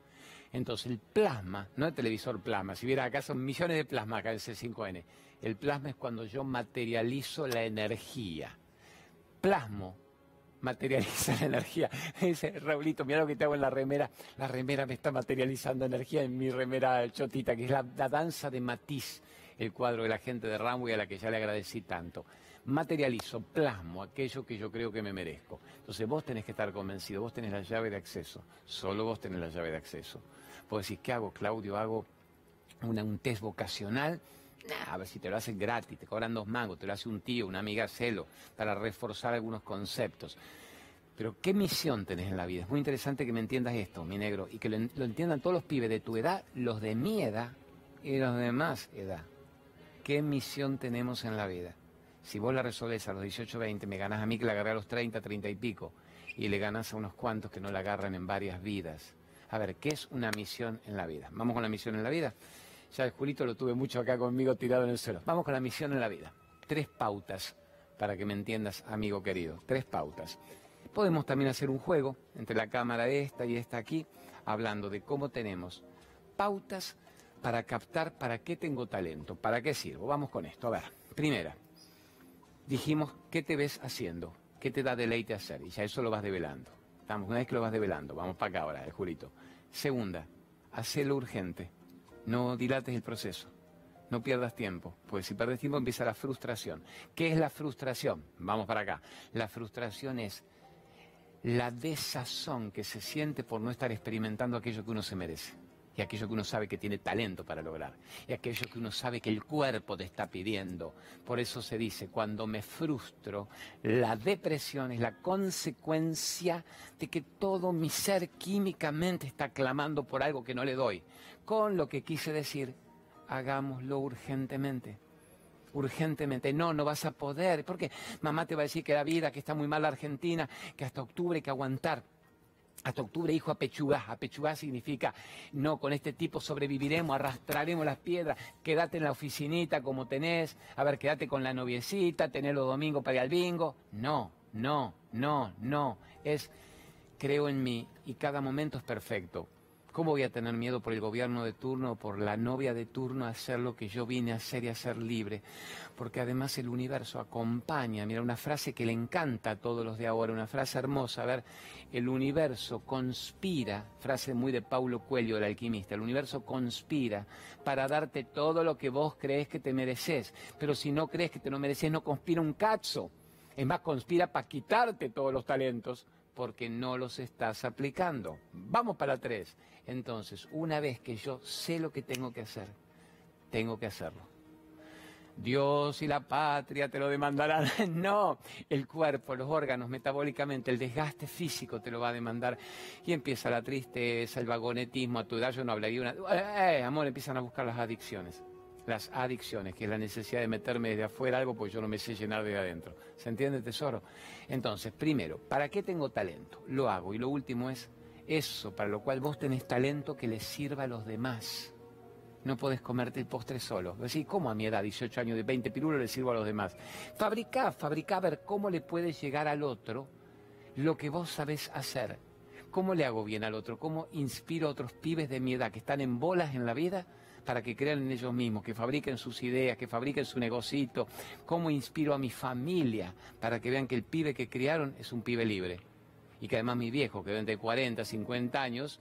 Entonces el plasma, no el televisor plasma, si viera acá son millones de plasma acá en C5N. El plasma es cuando yo materializo la energía. Plasmo materializa la energía. Dice, Raulito, mira lo que te hago en la remera. La remera me está materializando energía en mi remera chotita, que es la, danza de matiz, el cuadro de la gente de Rambo a la que ya le agradecí tanto. Materializo, plasmo aquello que yo creo que me merezco. Entonces vos tenés que estar convencido, vos tenés la llave de acceso, solo vos tenés la llave de acceso. Vos decís, ¿qué hago, Claudio? ¿Hago un test vocacional? a ver si te lo hacen gratis, te cobran dos mangos, te lo hace un tío, una amiga, celo, para reforzar algunos conceptos. Pero ¿qué misión tenés en la vida? Es muy interesante que me entiendas esto, mi negro, y que lo, lo entiendan todos los pibes de tu edad, los de mi edad y los de más edad. ¿Qué misión tenemos en la vida? Si vos la resolvés a los 18, 20, me ganás a mí que la agarré a los 30, 30 y pico, y le ganás a unos cuantos que no la agarran en varias vidas. A ver, ¿qué es una misión en la vida? Vamos con la misión en la vida. Ya el Julito lo tuve mucho acá conmigo tirado en el suelo. Vamos con la misión en la vida. Tres pautas para que me entiendas, amigo querido. Tres pautas. Podemos también hacer un juego entre la cámara esta y esta aquí, hablando de cómo tenemos pautas para captar para qué tengo talento, para qué sirvo. Vamos con esto. A ver, primera, dijimos, ¿qué te ves haciendo? ¿Qué te da deleite hacer? Y ya eso lo vas develando. Estamos, una vez que lo vas develando, vamos para acá ahora, el Julito. Segunda, hacelo urgente. No dilates el proceso. No pierdas tiempo, porque si pierdes tiempo empieza la frustración. ¿Qué es la frustración? Vamos para acá. La frustración es la desazón que se siente por no estar experimentando aquello que uno se merece y aquello que uno sabe que tiene talento para lograr, y aquello que uno sabe que el cuerpo te está pidiendo. Por eso se dice, cuando me frustro, la depresión es la consecuencia de que todo mi ser químicamente está clamando por algo que no le doy. Con lo que quise decir, hagámoslo urgentemente. Urgentemente, no, no vas a poder, porque mamá te va a decir que la vida, que está muy mal la Argentina, que hasta octubre hay que aguantar hasta octubre, hijo, apechugá. Apechugá significa, no, con este tipo sobreviviremos, arrastraremos las piedras, quédate en la oficinita como tenés, a ver, quédate con la noviecita, tener los domingos para ir al bingo. No, no, no, no. Es, creo en mí y cada momento es perfecto. ¿Cómo voy a tener miedo por el gobierno de turno o por la novia de turno a hacer lo que yo vine a hacer y a ser libre? Porque además el universo acompaña, mira, una frase que le encanta a todos los de ahora, una frase hermosa, a ver, el universo conspira, frase muy de Paulo Coelho, el alquimista, el universo conspira para darte todo lo que vos crees que te mereces, pero si no crees que te lo mereces, no conspira un cazo. Es más, conspira para quitarte todos los talentos porque no los estás aplicando. Vamos para tres. Entonces, una vez que yo sé lo que tengo que hacer, tengo que hacerlo. Dios y la patria te lo demandarán. No, el cuerpo, los órganos, metabólicamente, el desgaste físico te lo va a demandar. Y empieza la tristeza, el vagonetismo. A tu edad yo no hablaría una... Eh, amor, empiezan a buscar las adicciones las adicciones, que es la necesidad de meterme desde afuera algo porque yo no me sé llenar de adentro. ¿Se entiende, tesoro? Entonces, primero, ¿para qué tengo talento? Lo hago. Y lo último es eso, para lo cual vos tenés talento que les sirva a los demás. No podés comerte el postre solo. Decís, ¿cómo a mi edad, 18 años, de 20 pirulos, le sirvo a los demás? Fabricá, fabricá ver cómo le puede llegar al otro lo que vos sabés hacer. ¿Cómo le hago bien al otro? ¿Cómo inspiro a otros pibes de mi edad que están en bolas en la vida? Para que crean en ellos mismos, que fabriquen sus ideas, que fabriquen su negocito, cómo inspiro a mi familia para que vean que el pibe que criaron es un pibe libre. Y que además mi viejo, que de 40, 50 años,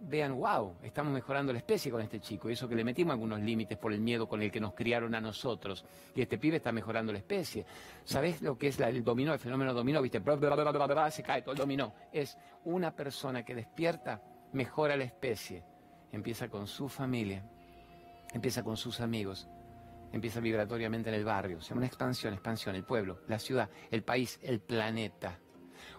vean, wow, estamos mejorando la especie con este chico. Y eso que le metimos algunos límites por el miedo con el que nos criaron a nosotros. Y este pibe está mejorando la especie. ¿Sabés lo que es el dominó, el fenómeno dominó? ¿Viste? Se cae todo el dominó. Es una persona que despierta, mejora la especie empieza con su familia, empieza con sus amigos, empieza vibratoriamente en el barrio, se llama una expansión, expansión, el pueblo, la ciudad, el país, el planeta.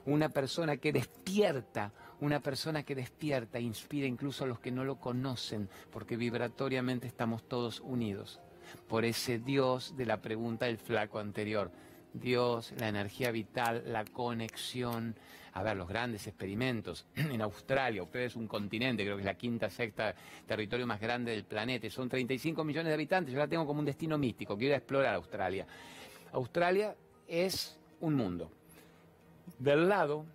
Una persona que despierta, una persona que despierta, inspira incluso a los que no lo conocen, porque vibratoriamente estamos todos unidos. Por ese Dios de la pregunta del flaco anterior. Dios, la energía vital, la conexión, a ver, los grandes experimentos. En Australia, Australia es un continente, creo que es la quinta, sexta territorio más grande del planeta, son 35 millones de habitantes, yo la tengo como un destino místico, quiero explorar Australia. Australia es un mundo. Del lado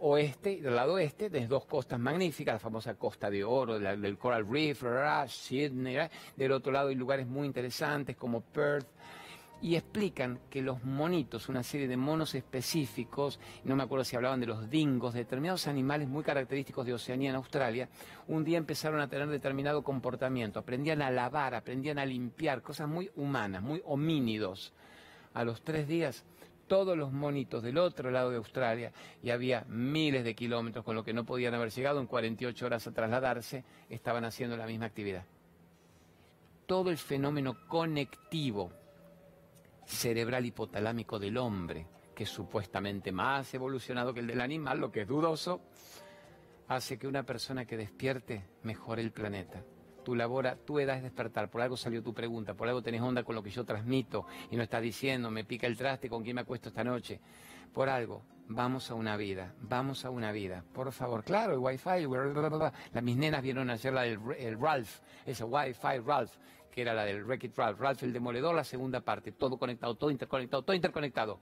oeste, del lado oeste, tienes dos costas magníficas, la famosa Costa de Oro, del Coral Reef, Sydney, del otro lado hay lugares muy interesantes como Perth, y explican que los monitos, una serie de monos específicos, no me acuerdo si hablaban de los dingos, determinados animales muy característicos de Oceanía en Australia, un día empezaron a tener determinado comportamiento, aprendían a lavar, aprendían a limpiar, cosas muy humanas, muy homínidos. A los tres días todos los monitos del otro lado de Australia y había miles de kilómetros con lo que no podían haber llegado en 48 horas a trasladarse, estaban haciendo la misma actividad. Todo el fenómeno conectivo cerebral hipotalámico del hombre, que es supuestamente más evolucionado que el del animal, lo que es dudoso, hace que una persona que despierte mejore el planeta. Tu labor, tu edad es despertar, por algo salió tu pregunta, por algo tenés onda con lo que yo transmito y no estás diciendo, me pica el traste, con quién me acuesto esta noche. Por algo, vamos a una vida, vamos a una vida, por favor. Claro, el Wi-Fi, las mis nenas vieron ayer la el Ralph, ese Wi-Fi Ralph, que era la del Wreck-It Ralph, Ralph el Demoledor, la segunda parte, todo conectado, todo interconectado, todo interconectado.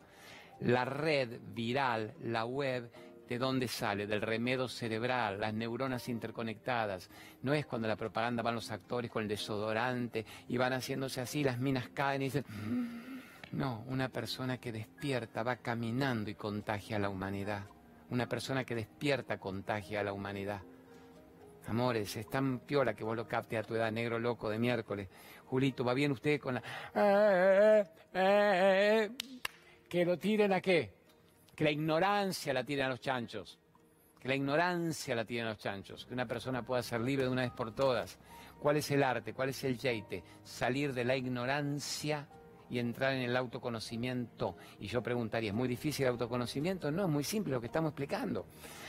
La red viral, la web, ¿de dónde sale? Del remedo cerebral, las neuronas interconectadas. No es cuando la propaganda van los actores con el desodorante y van haciéndose así, las minas caen y dicen... Mm". No, una persona que despierta va caminando y contagia a la humanidad. Una persona que despierta contagia a la humanidad. Amores, es tan piola que vos lo capte a tu edad, negro loco de miércoles. Julito, ¿va bien usted con la... Eh, eh, eh, que lo tiren a qué? Que la ignorancia la tiren a los chanchos. Que la ignorancia la tiren a los chanchos. Que una persona pueda ser libre de una vez por todas. ¿Cuál es el arte? ¿Cuál es el yeite? Salir de la ignorancia y entrar en el autoconocimiento. Y yo preguntaría, ¿es muy difícil el autoconocimiento? No, es muy simple lo que estamos explicando.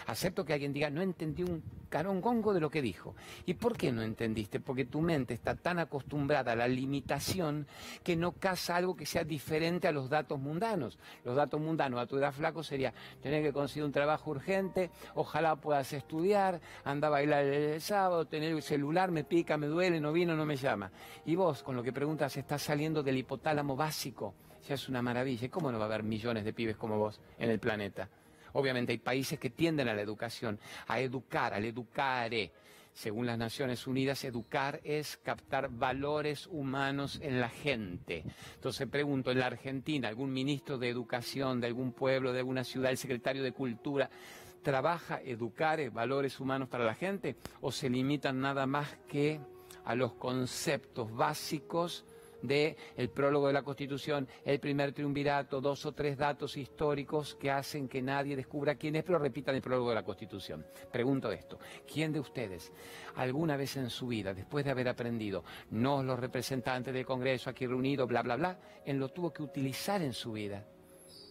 Acepto que alguien diga, no entendí un carón gongo de lo que dijo. ¿Y por qué no entendiste? Porque tu mente está tan acostumbrada a la limitación que no caza algo que sea diferente a los datos mundanos. Los datos mundanos a tu edad flaco sería tener que conseguir un trabajo urgente, ojalá puedas estudiar, anda a bailar el sábado, tener el celular, me pica, me duele, no vino, no me llama. Y vos, con lo que preguntas, estás saliendo del hipotálamo básico, ya es una maravilla. ¿Y cómo no va a haber millones de pibes como vos en el planeta? Obviamente hay países que tienden a la educación, a educar, al educare. Según las Naciones Unidas, educar es captar valores humanos en la gente. Entonces pregunto, en la Argentina, algún ministro de educación de algún pueblo, de alguna ciudad, el secretario de Cultura, ¿trabaja educar valores humanos para la gente o se limitan nada más que a los conceptos básicos de el prólogo de la Constitución, el primer triunvirato, dos o tres datos históricos que hacen que nadie descubra quién es, pero repitan el prólogo de la Constitución. Pregunto esto, ¿quién de ustedes alguna vez en su vida, después de haber aprendido, no los representantes del Congreso aquí reunidos, bla, bla, bla, en lo tuvo que utilizar en su vida?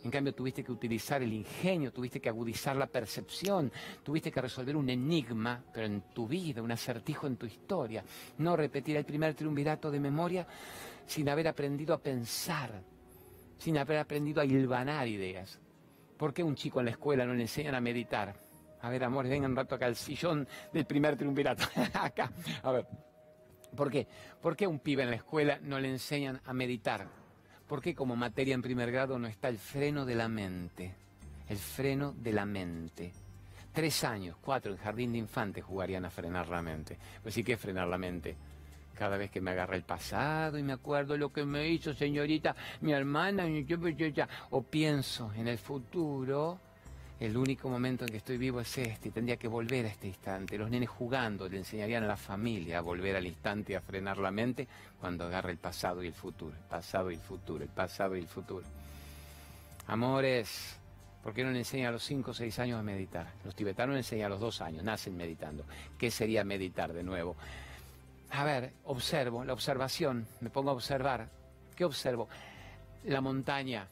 En cambio, tuviste que utilizar el ingenio, tuviste que agudizar la percepción, tuviste que resolver un enigma, pero en tu vida, un acertijo en tu historia. No repetir el primer triunvirato de memoria sin haber aprendido a pensar, sin haber aprendido a hilvanar ideas. ¿Por qué un chico en la escuela no le enseñan a meditar? A ver, amores, vengan un rato acá al sillón del primer triunvirato. acá, a ver. ¿Por qué? ¿Por qué un pibe en la escuela no le enseñan a meditar? ¿Por qué como materia en primer grado no está el freno de la mente? El freno de la mente. Tres años, cuatro en jardín de infantes jugarían a frenar la mente. Pues sí que es frenar la mente. Cada vez que me agarra el pasado y me acuerdo lo que me hizo señorita, mi hermana, o pienso en el futuro, el único momento en que estoy vivo es este, y tendría que volver a este instante. Los nenes jugando le enseñarían a la familia a volver al instante a frenar la mente cuando agarra el pasado y el futuro, el pasado y el futuro, el pasado y el futuro. Amores, ¿por qué no le enseñan a los 5 o 6 años a meditar? Los tibetanos enseñan a los 2 años, nacen meditando. ¿Qué sería meditar de nuevo? A ver, observo, la observación, me pongo a observar. ¿Qué observo? La montaña,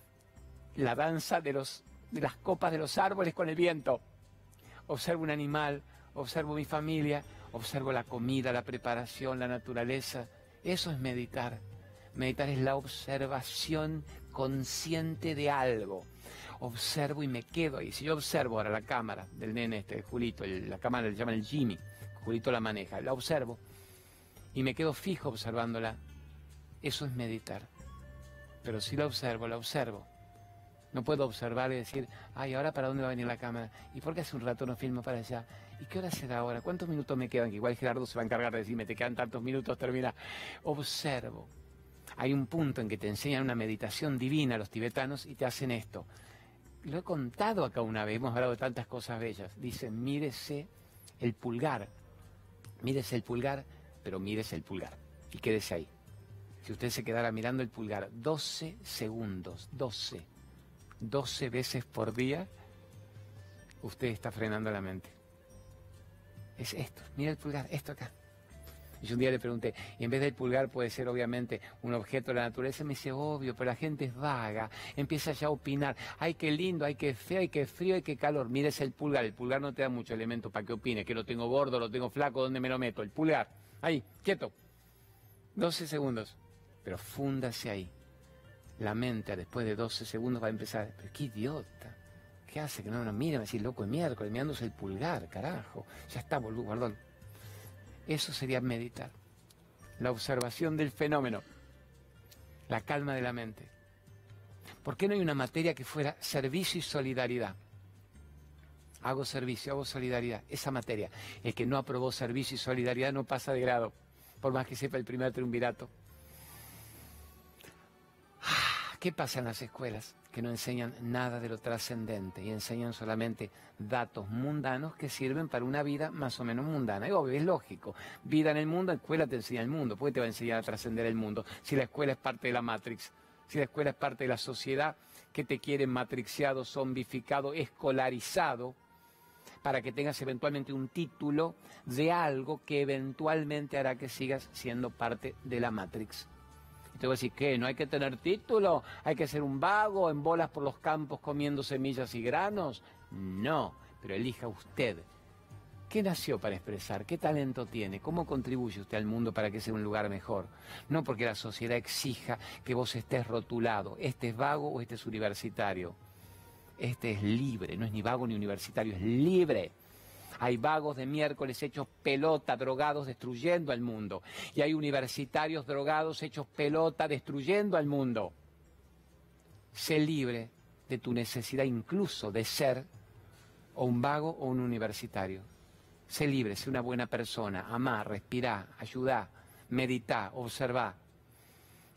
la danza de los de las copas de los árboles con el viento. Observo un animal, observo mi familia, observo la comida, la preparación, la naturaleza. Eso es meditar. Meditar es la observación consciente de algo. Observo y me quedo ahí. Si yo observo ahora la cámara del nene este, Julito, la cámara le llaman el Jimmy, Julito la maneja, la observo y me quedo fijo observándola. Eso es meditar. Pero si la observo, la observo no puedo observar y decir, ay, ahora para dónde va a venir la cámara. ¿Y por qué hace un rato no filmo para allá? ¿Y qué hora será ahora? ¿Cuántos minutos me quedan? Que igual Gerardo se va a encargar de decirme, te quedan tantos minutos, termina. Observo. Hay un punto en que te enseñan una meditación divina a los tibetanos y te hacen esto. Lo he contado acá una vez, hemos hablado de tantas cosas bellas. Dicen, mírese el pulgar. Mírese el pulgar, pero mírese el pulgar. Y quédese ahí. Si usted se quedara mirando el pulgar 12 segundos, 12 12 veces por día, usted está frenando la mente. Es esto, mira el pulgar, esto acá. Y un día le pregunté, y en vez del pulgar puede ser obviamente un objeto de la naturaleza, me dice, obvio, pero la gente es vaga, empieza ya a opinar, ay, qué lindo, ay, qué feo, ay, qué frío, ay, qué calor, mires el pulgar, el pulgar no te da mucho elemento para que opine, que lo tengo gordo, lo tengo flaco, ¿dónde me lo meto? El pulgar, ahí, quieto, 12 segundos, pero fúndase ahí la mente después de 12 segundos va a empezar, pero qué idiota, ¿qué hace? Que no nos mira, a decir, loco, es miércoles, mirándose el pulgar, carajo, ya está, boludo, perdón. Eso sería meditar, la observación del fenómeno, la calma de la mente. ¿Por qué no hay una materia que fuera servicio y solidaridad? Hago servicio, hago solidaridad, esa materia. El que no aprobó servicio y solidaridad no pasa de grado, por más que sepa el primer triunvirato. ¿Qué pasa en las escuelas? Que no enseñan nada de lo trascendente y enseñan solamente datos mundanos que sirven para una vida más o menos mundana. Y obvio, es lógico. Vida en el mundo, la escuela te enseña el mundo. ¿Por qué te va a enseñar a trascender el mundo? Si la escuela es parte de la Matrix, si la escuela es parte de la sociedad que te quiere matrixiado, zombificado, escolarizado, para que tengas eventualmente un título de algo que eventualmente hará que sigas siendo parte de la Matrix. Te voy a decir, ¿qué? ¿No hay que tener título? ¿Hay que ser un vago en bolas por los campos comiendo semillas y granos? No, pero elija usted. ¿Qué nació para expresar? ¿Qué talento tiene? ¿Cómo contribuye usted al mundo para que sea un lugar mejor? No porque la sociedad exija que vos estés rotulado. Este es vago o este es universitario. Este es libre, no es ni vago ni universitario, es libre. Hay vagos de miércoles hechos pelota, drogados, destruyendo al mundo. Y hay universitarios drogados hechos pelota, destruyendo al mundo. Sé libre de tu necesidad incluso de ser o un vago o un universitario. Sé libre, sé una buena persona, amá, respirá, ayudá, meditá, observá.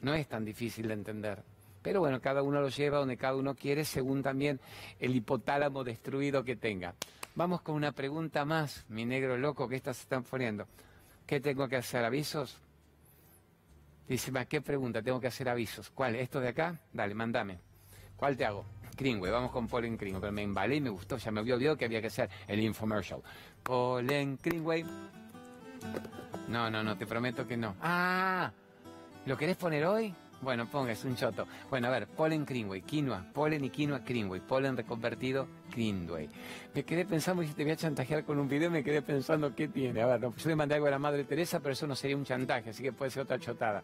No es tan difícil de entender. Pero bueno, cada uno lo lleva donde cada uno quiere, según también el hipotálamo destruido que tenga. Vamos con una pregunta más, mi negro loco, que estas se están poniendo. ¿Qué tengo que hacer? ¿Avisos? Dice, ¿qué pregunta? Tengo que hacer avisos. ¿Cuál? ¿Esto de acá? Dale, mándame. ¿Cuál te hago? Greenway, vamos con Polen Greenway, pero me embalé y me gustó, ya me había olvidado que había que hacer el infomercial. Polen Greenway. No, no, no, te prometo que no. Ah, ¿lo querés poner hoy? Bueno, ponga, es un choto. Bueno, a ver, polen Greenway, quinoa, polen y quinoa Greenway, polen reconvertido Greenway. Me quedé pensando, si te voy a chantajear con un video, me quedé pensando qué tiene. A ver, yo le mandé algo a la Madre Teresa, pero eso no sería un chantaje, así que puede ser otra chotada.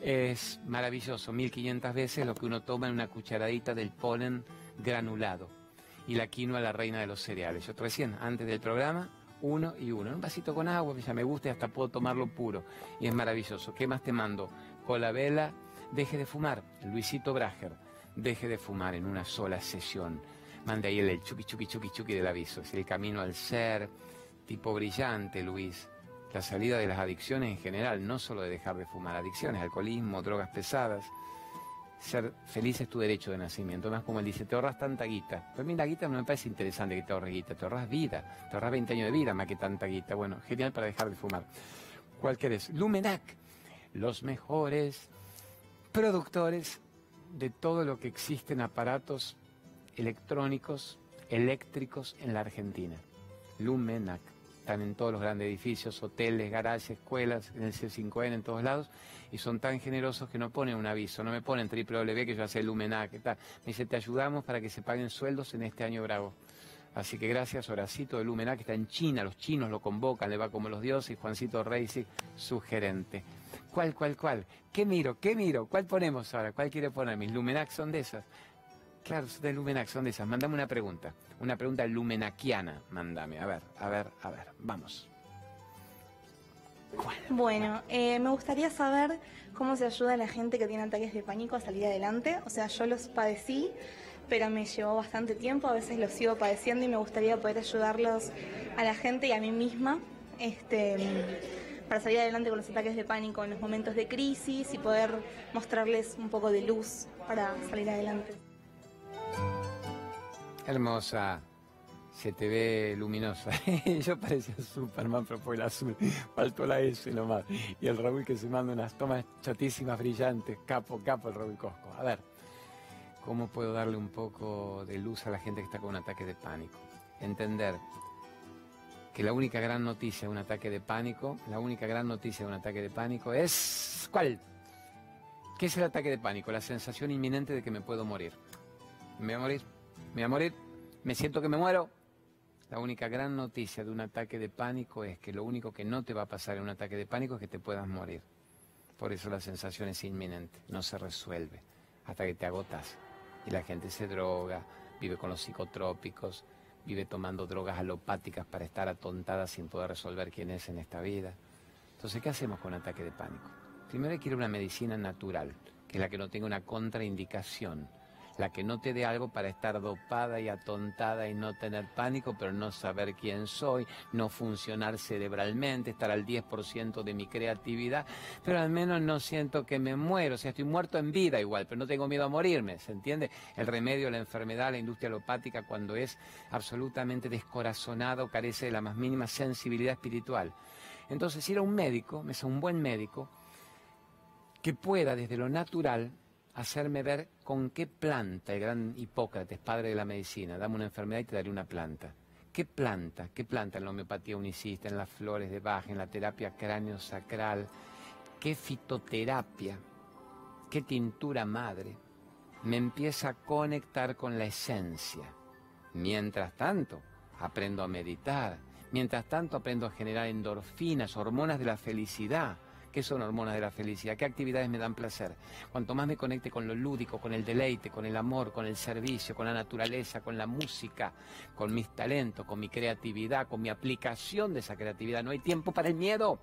Es maravilloso, 1500 veces lo que uno toma en una cucharadita del polen granulado. Y la quinoa, la reina de los cereales. Yo recién, antes del programa, uno y uno. Un vasito con agua, ya me gusta y hasta puedo tomarlo puro. Y es maravilloso. ¿Qué más te mando? Cola vela Deje de fumar, Luisito Brager, deje de fumar en una sola sesión. Mande ahí el chuki chuki chuki chuki del aviso. Es el camino al ser, tipo brillante, Luis. La salida de las adicciones en general, no solo de dejar de fumar, adicciones, alcoholismo, drogas pesadas. Ser feliz es tu derecho de nacimiento. Más como él dice, te ahorras tanta guita. Pues a mí la guita no me parece interesante que te ahorres guita, te ahorras vida, te ahorras 20 años de vida más que tanta guita. Bueno, genial para dejar de fumar. ¿Cuál querés? Lumenac, los mejores productores de todo lo que existe en aparatos electrónicos, eléctricos en la Argentina. Lumenac. Están en todos los grandes edificios, hoteles, garajes, escuelas, en el C5N, en todos lados, y son tan generosos que no ponen un aviso, no me ponen W que yo hace Lumenac, Me dice, te ayudamos para que se paguen sueldos en este año bravo. Así que gracias, Horacito de Lumenac, que está en China, los chinos lo convocan, le va como los dioses, y Juancito Reisi, su gerente. ¿Cuál, cuál, cuál? ¿Qué miro? ¿Qué miro? ¿Cuál ponemos ahora? ¿Cuál quiere poner? ¿Mis Lumenac son de esas? Claro, de Lumenac son de esas. Mándame una pregunta. Una pregunta lumenaquiana, mándame. A ver, a ver, a ver. Vamos. ¿Cuál? Bueno, eh, me gustaría saber cómo se ayuda a la gente que tiene ataques de pánico a salir adelante. O sea, yo los padecí, pero me llevó bastante tiempo. A veces los sigo padeciendo y me gustaría poder ayudarlos a la gente y a mí misma. Este para salir adelante con los ataques de pánico en los momentos de crisis y poder mostrarles un poco de luz para salir adelante. Hermosa, se te ve luminosa. Yo parecía Superman, pero fue el azul. Faltó la S nomás. Y el Raúl que se manda unas tomas chatísimas, brillantes. Capo, capo el Raúl Cosco. A ver, ¿cómo puedo darle un poco de luz a la gente que está con un ataque de pánico? Entender que la única gran noticia de un ataque de pánico, la única gran noticia de un ataque de pánico es ¿cuál? ¿Qué es el ataque de pánico? La sensación inminente de que me puedo morir. Me voy a morir, me voy a morir, me siento que me muero. La única gran noticia de un ataque de pánico es que lo único que no te va a pasar en un ataque de pánico es que te puedas morir. Por eso la sensación es inminente, no se resuelve hasta que te agotas. Y la gente se droga, vive con los psicotrópicos, vive tomando drogas alopáticas para estar atontada sin poder resolver quién es en esta vida. Entonces, ¿qué hacemos con ataque de pánico? Primero hay que ir a una medicina natural, que es la que no tenga una contraindicación la que no te dé algo para estar dopada y atontada y no tener pánico, pero no saber quién soy, no funcionar cerebralmente, estar al 10% de mi creatividad, pero al menos no siento que me muero, o sea, estoy muerto en vida igual, pero no tengo miedo a morirme, ¿se entiende? El remedio, la enfermedad, la industria alopática, cuando es absolutamente descorazonado, carece de la más mínima sensibilidad espiritual. Entonces, ir a un médico, es un buen médico, que pueda desde lo natural hacerme ver con qué planta, el gran Hipócrates, padre de la medicina, dame una enfermedad y te daré una planta. ¿Qué planta? ¿Qué planta en la homeopatía unicista, en las flores de Bach, en la terapia cráneo sacral? ¿Qué fitoterapia? ¿Qué tintura madre? Me empieza a conectar con la esencia. Mientras tanto, aprendo a meditar. Mientras tanto, aprendo a generar endorfinas, hormonas de la felicidad ¿Qué son hormonas de la felicidad? ¿Qué actividades me dan placer? Cuanto más me conecte con lo lúdico, con el deleite, con el amor, con el servicio, con la naturaleza, con la música, con mis talentos, con mi creatividad, con mi aplicación de esa creatividad. No hay tiempo para el miedo.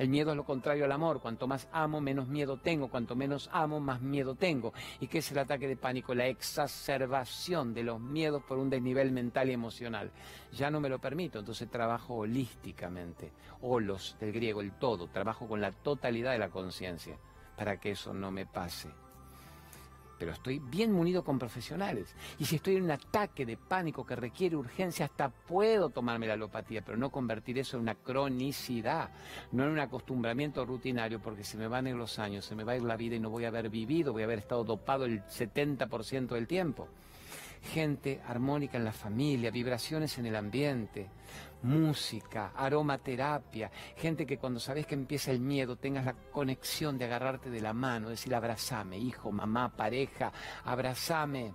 El miedo es lo contrario al amor. Cuanto más amo, menos miedo tengo. Cuanto menos amo, más miedo tengo. ¿Y qué es el ataque de pánico? La exacerbación de los miedos por un desnivel mental y emocional. Ya no me lo permito, entonces trabajo holísticamente. Holos, del griego, el todo. Trabajo con la totalidad de la conciencia para que eso no me pase pero estoy bien munido con profesionales. Y si estoy en un ataque de pánico que requiere urgencia, hasta puedo tomarme la alopatía, pero no convertir eso en una cronicidad, no en un acostumbramiento rutinario, porque se me van a ir los años, se me va a ir la vida y no voy a haber vivido, voy a haber estado dopado el 70% del tiempo gente armónica en la familia, vibraciones en el ambiente, música, aromaterapia, gente que cuando sabes que empieza el miedo tengas la conexión de agarrarte de la mano, decir abrazame, hijo, mamá, pareja, abrazame.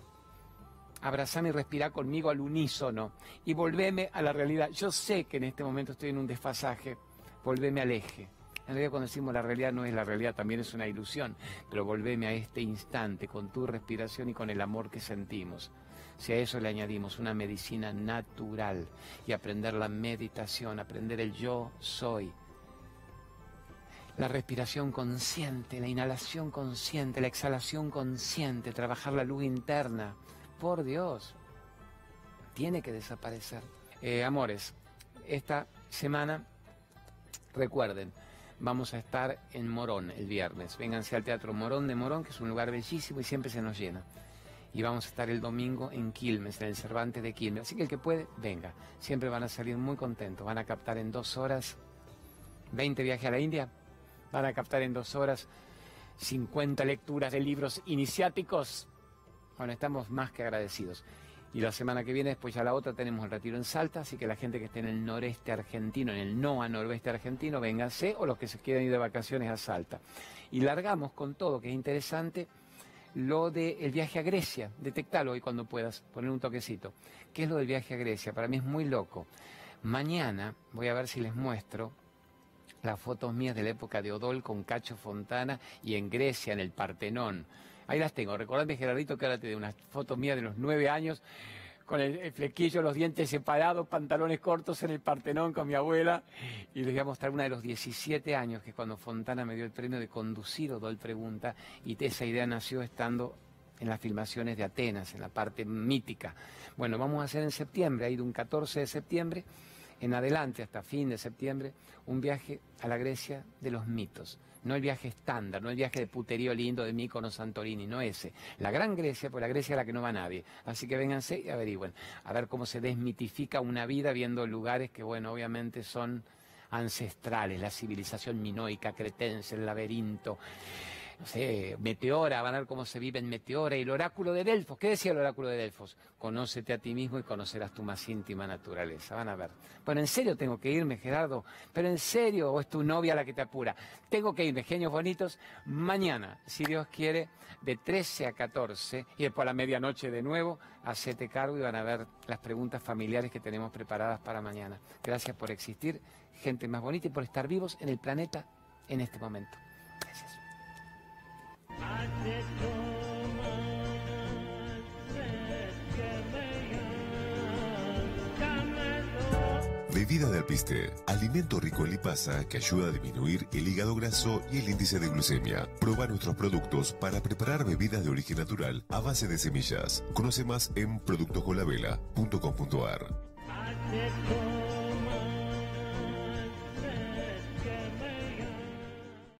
Abrazame y respira conmigo al unísono y volveme a la realidad. Yo sé que en este momento estoy en un desfasaje, volveme al eje. En realidad cuando decimos la realidad no es la realidad, también es una ilusión, pero volveme a este instante con tu respiración y con el amor que sentimos. Si a eso le añadimos una medicina natural y aprender la meditación, aprender el yo soy, la respiración consciente, la inhalación consciente, la exhalación consciente, trabajar la luz interna, por Dios, tiene que desaparecer. Eh, amores, esta semana, recuerden, vamos a estar en Morón el viernes. Vénganse al Teatro Morón de Morón, que es un lugar bellísimo y siempre se nos llena y vamos a estar el domingo en Quilmes, en el Cervantes de Quilmes. Así que el que puede, venga. Siempre van a salir muy contentos. Van a captar en dos horas 20 viajes a la India. Van a captar en dos horas 50 lecturas de libros iniciáticos. Bueno, estamos más que agradecidos. Y la semana que viene, después ya la otra, tenemos el retiro en Salta, así que la gente que esté en el noreste argentino, en el no a noroeste argentino, vénganse, o los que se quieran ir de vacaciones a Salta. Y largamos con todo, que es interesante lo del viaje a Grecia. Detectalo hoy cuando puedas, poner un toquecito. ¿Qué es lo del viaje a Grecia? Para mí es muy loco. Mañana voy a ver si les muestro las fotos mías de la época de Odol con Cacho Fontana y en Grecia, en el Partenón. Ahí las tengo. Recordadme, Gerardito, que ahora te de unas fotos mías de los nueve años con el, flequillo, los dientes separados, pantalones cortos en el Partenón con mi abuela. Y les voy a mostrar una de los 17 años, que cuando Fontana me dio el premio de conducir Odol Pregunta, y esa idea nació estando en las filmaciones de Atenas, en la parte mítica. Bueno, vamos a hacer en septiembre, ahí de un 14 de septiembre en adelante, hasta fin de septiembre, un viaje a la Grecia de los mitos no el viaje estándar, no el viaje de puterío lindo de Míconos, Santorini, no ese. La gran Grecia, pues la Grecia a la que no va nadie. Así que vénganse y averigüen, a ver cómo se desmitifica una vida viendo lugares que, bueno, obviamente son ancestrales, la civilización minoica, cretense, el laberinto no sé, Meteora, van a ver cómo se vive en Meteora y el oráculo de Delfos. ¿Qué decía el oráculo de Delfos? Conócete a ti mismo y conocerás tu más íntima naturaleza. Van a ver. Bueno, en serio tengo que irme, Gerardo, pero en serio, o es tu novia la que te apura. Tengo que irme, genios bonitos, mañana, si Dios quiere, de 13 a 14 y después a la medianoche de nuevo, hacete cargo y van a ver las preguntas familiares que tenemos preparadas para mañana. Gracias por existir, gente más bonita y por estar vivos en el planeta en este momento. Gracias. Bebida de alpiste, alimento rico en lipasa que ayuda a disminuir el hígado graso y el índice de glucemia. Prueba nuestros productos para preparar bebidas de origen natural a base de semillas. Conoce más en productoscolavela.com.ar.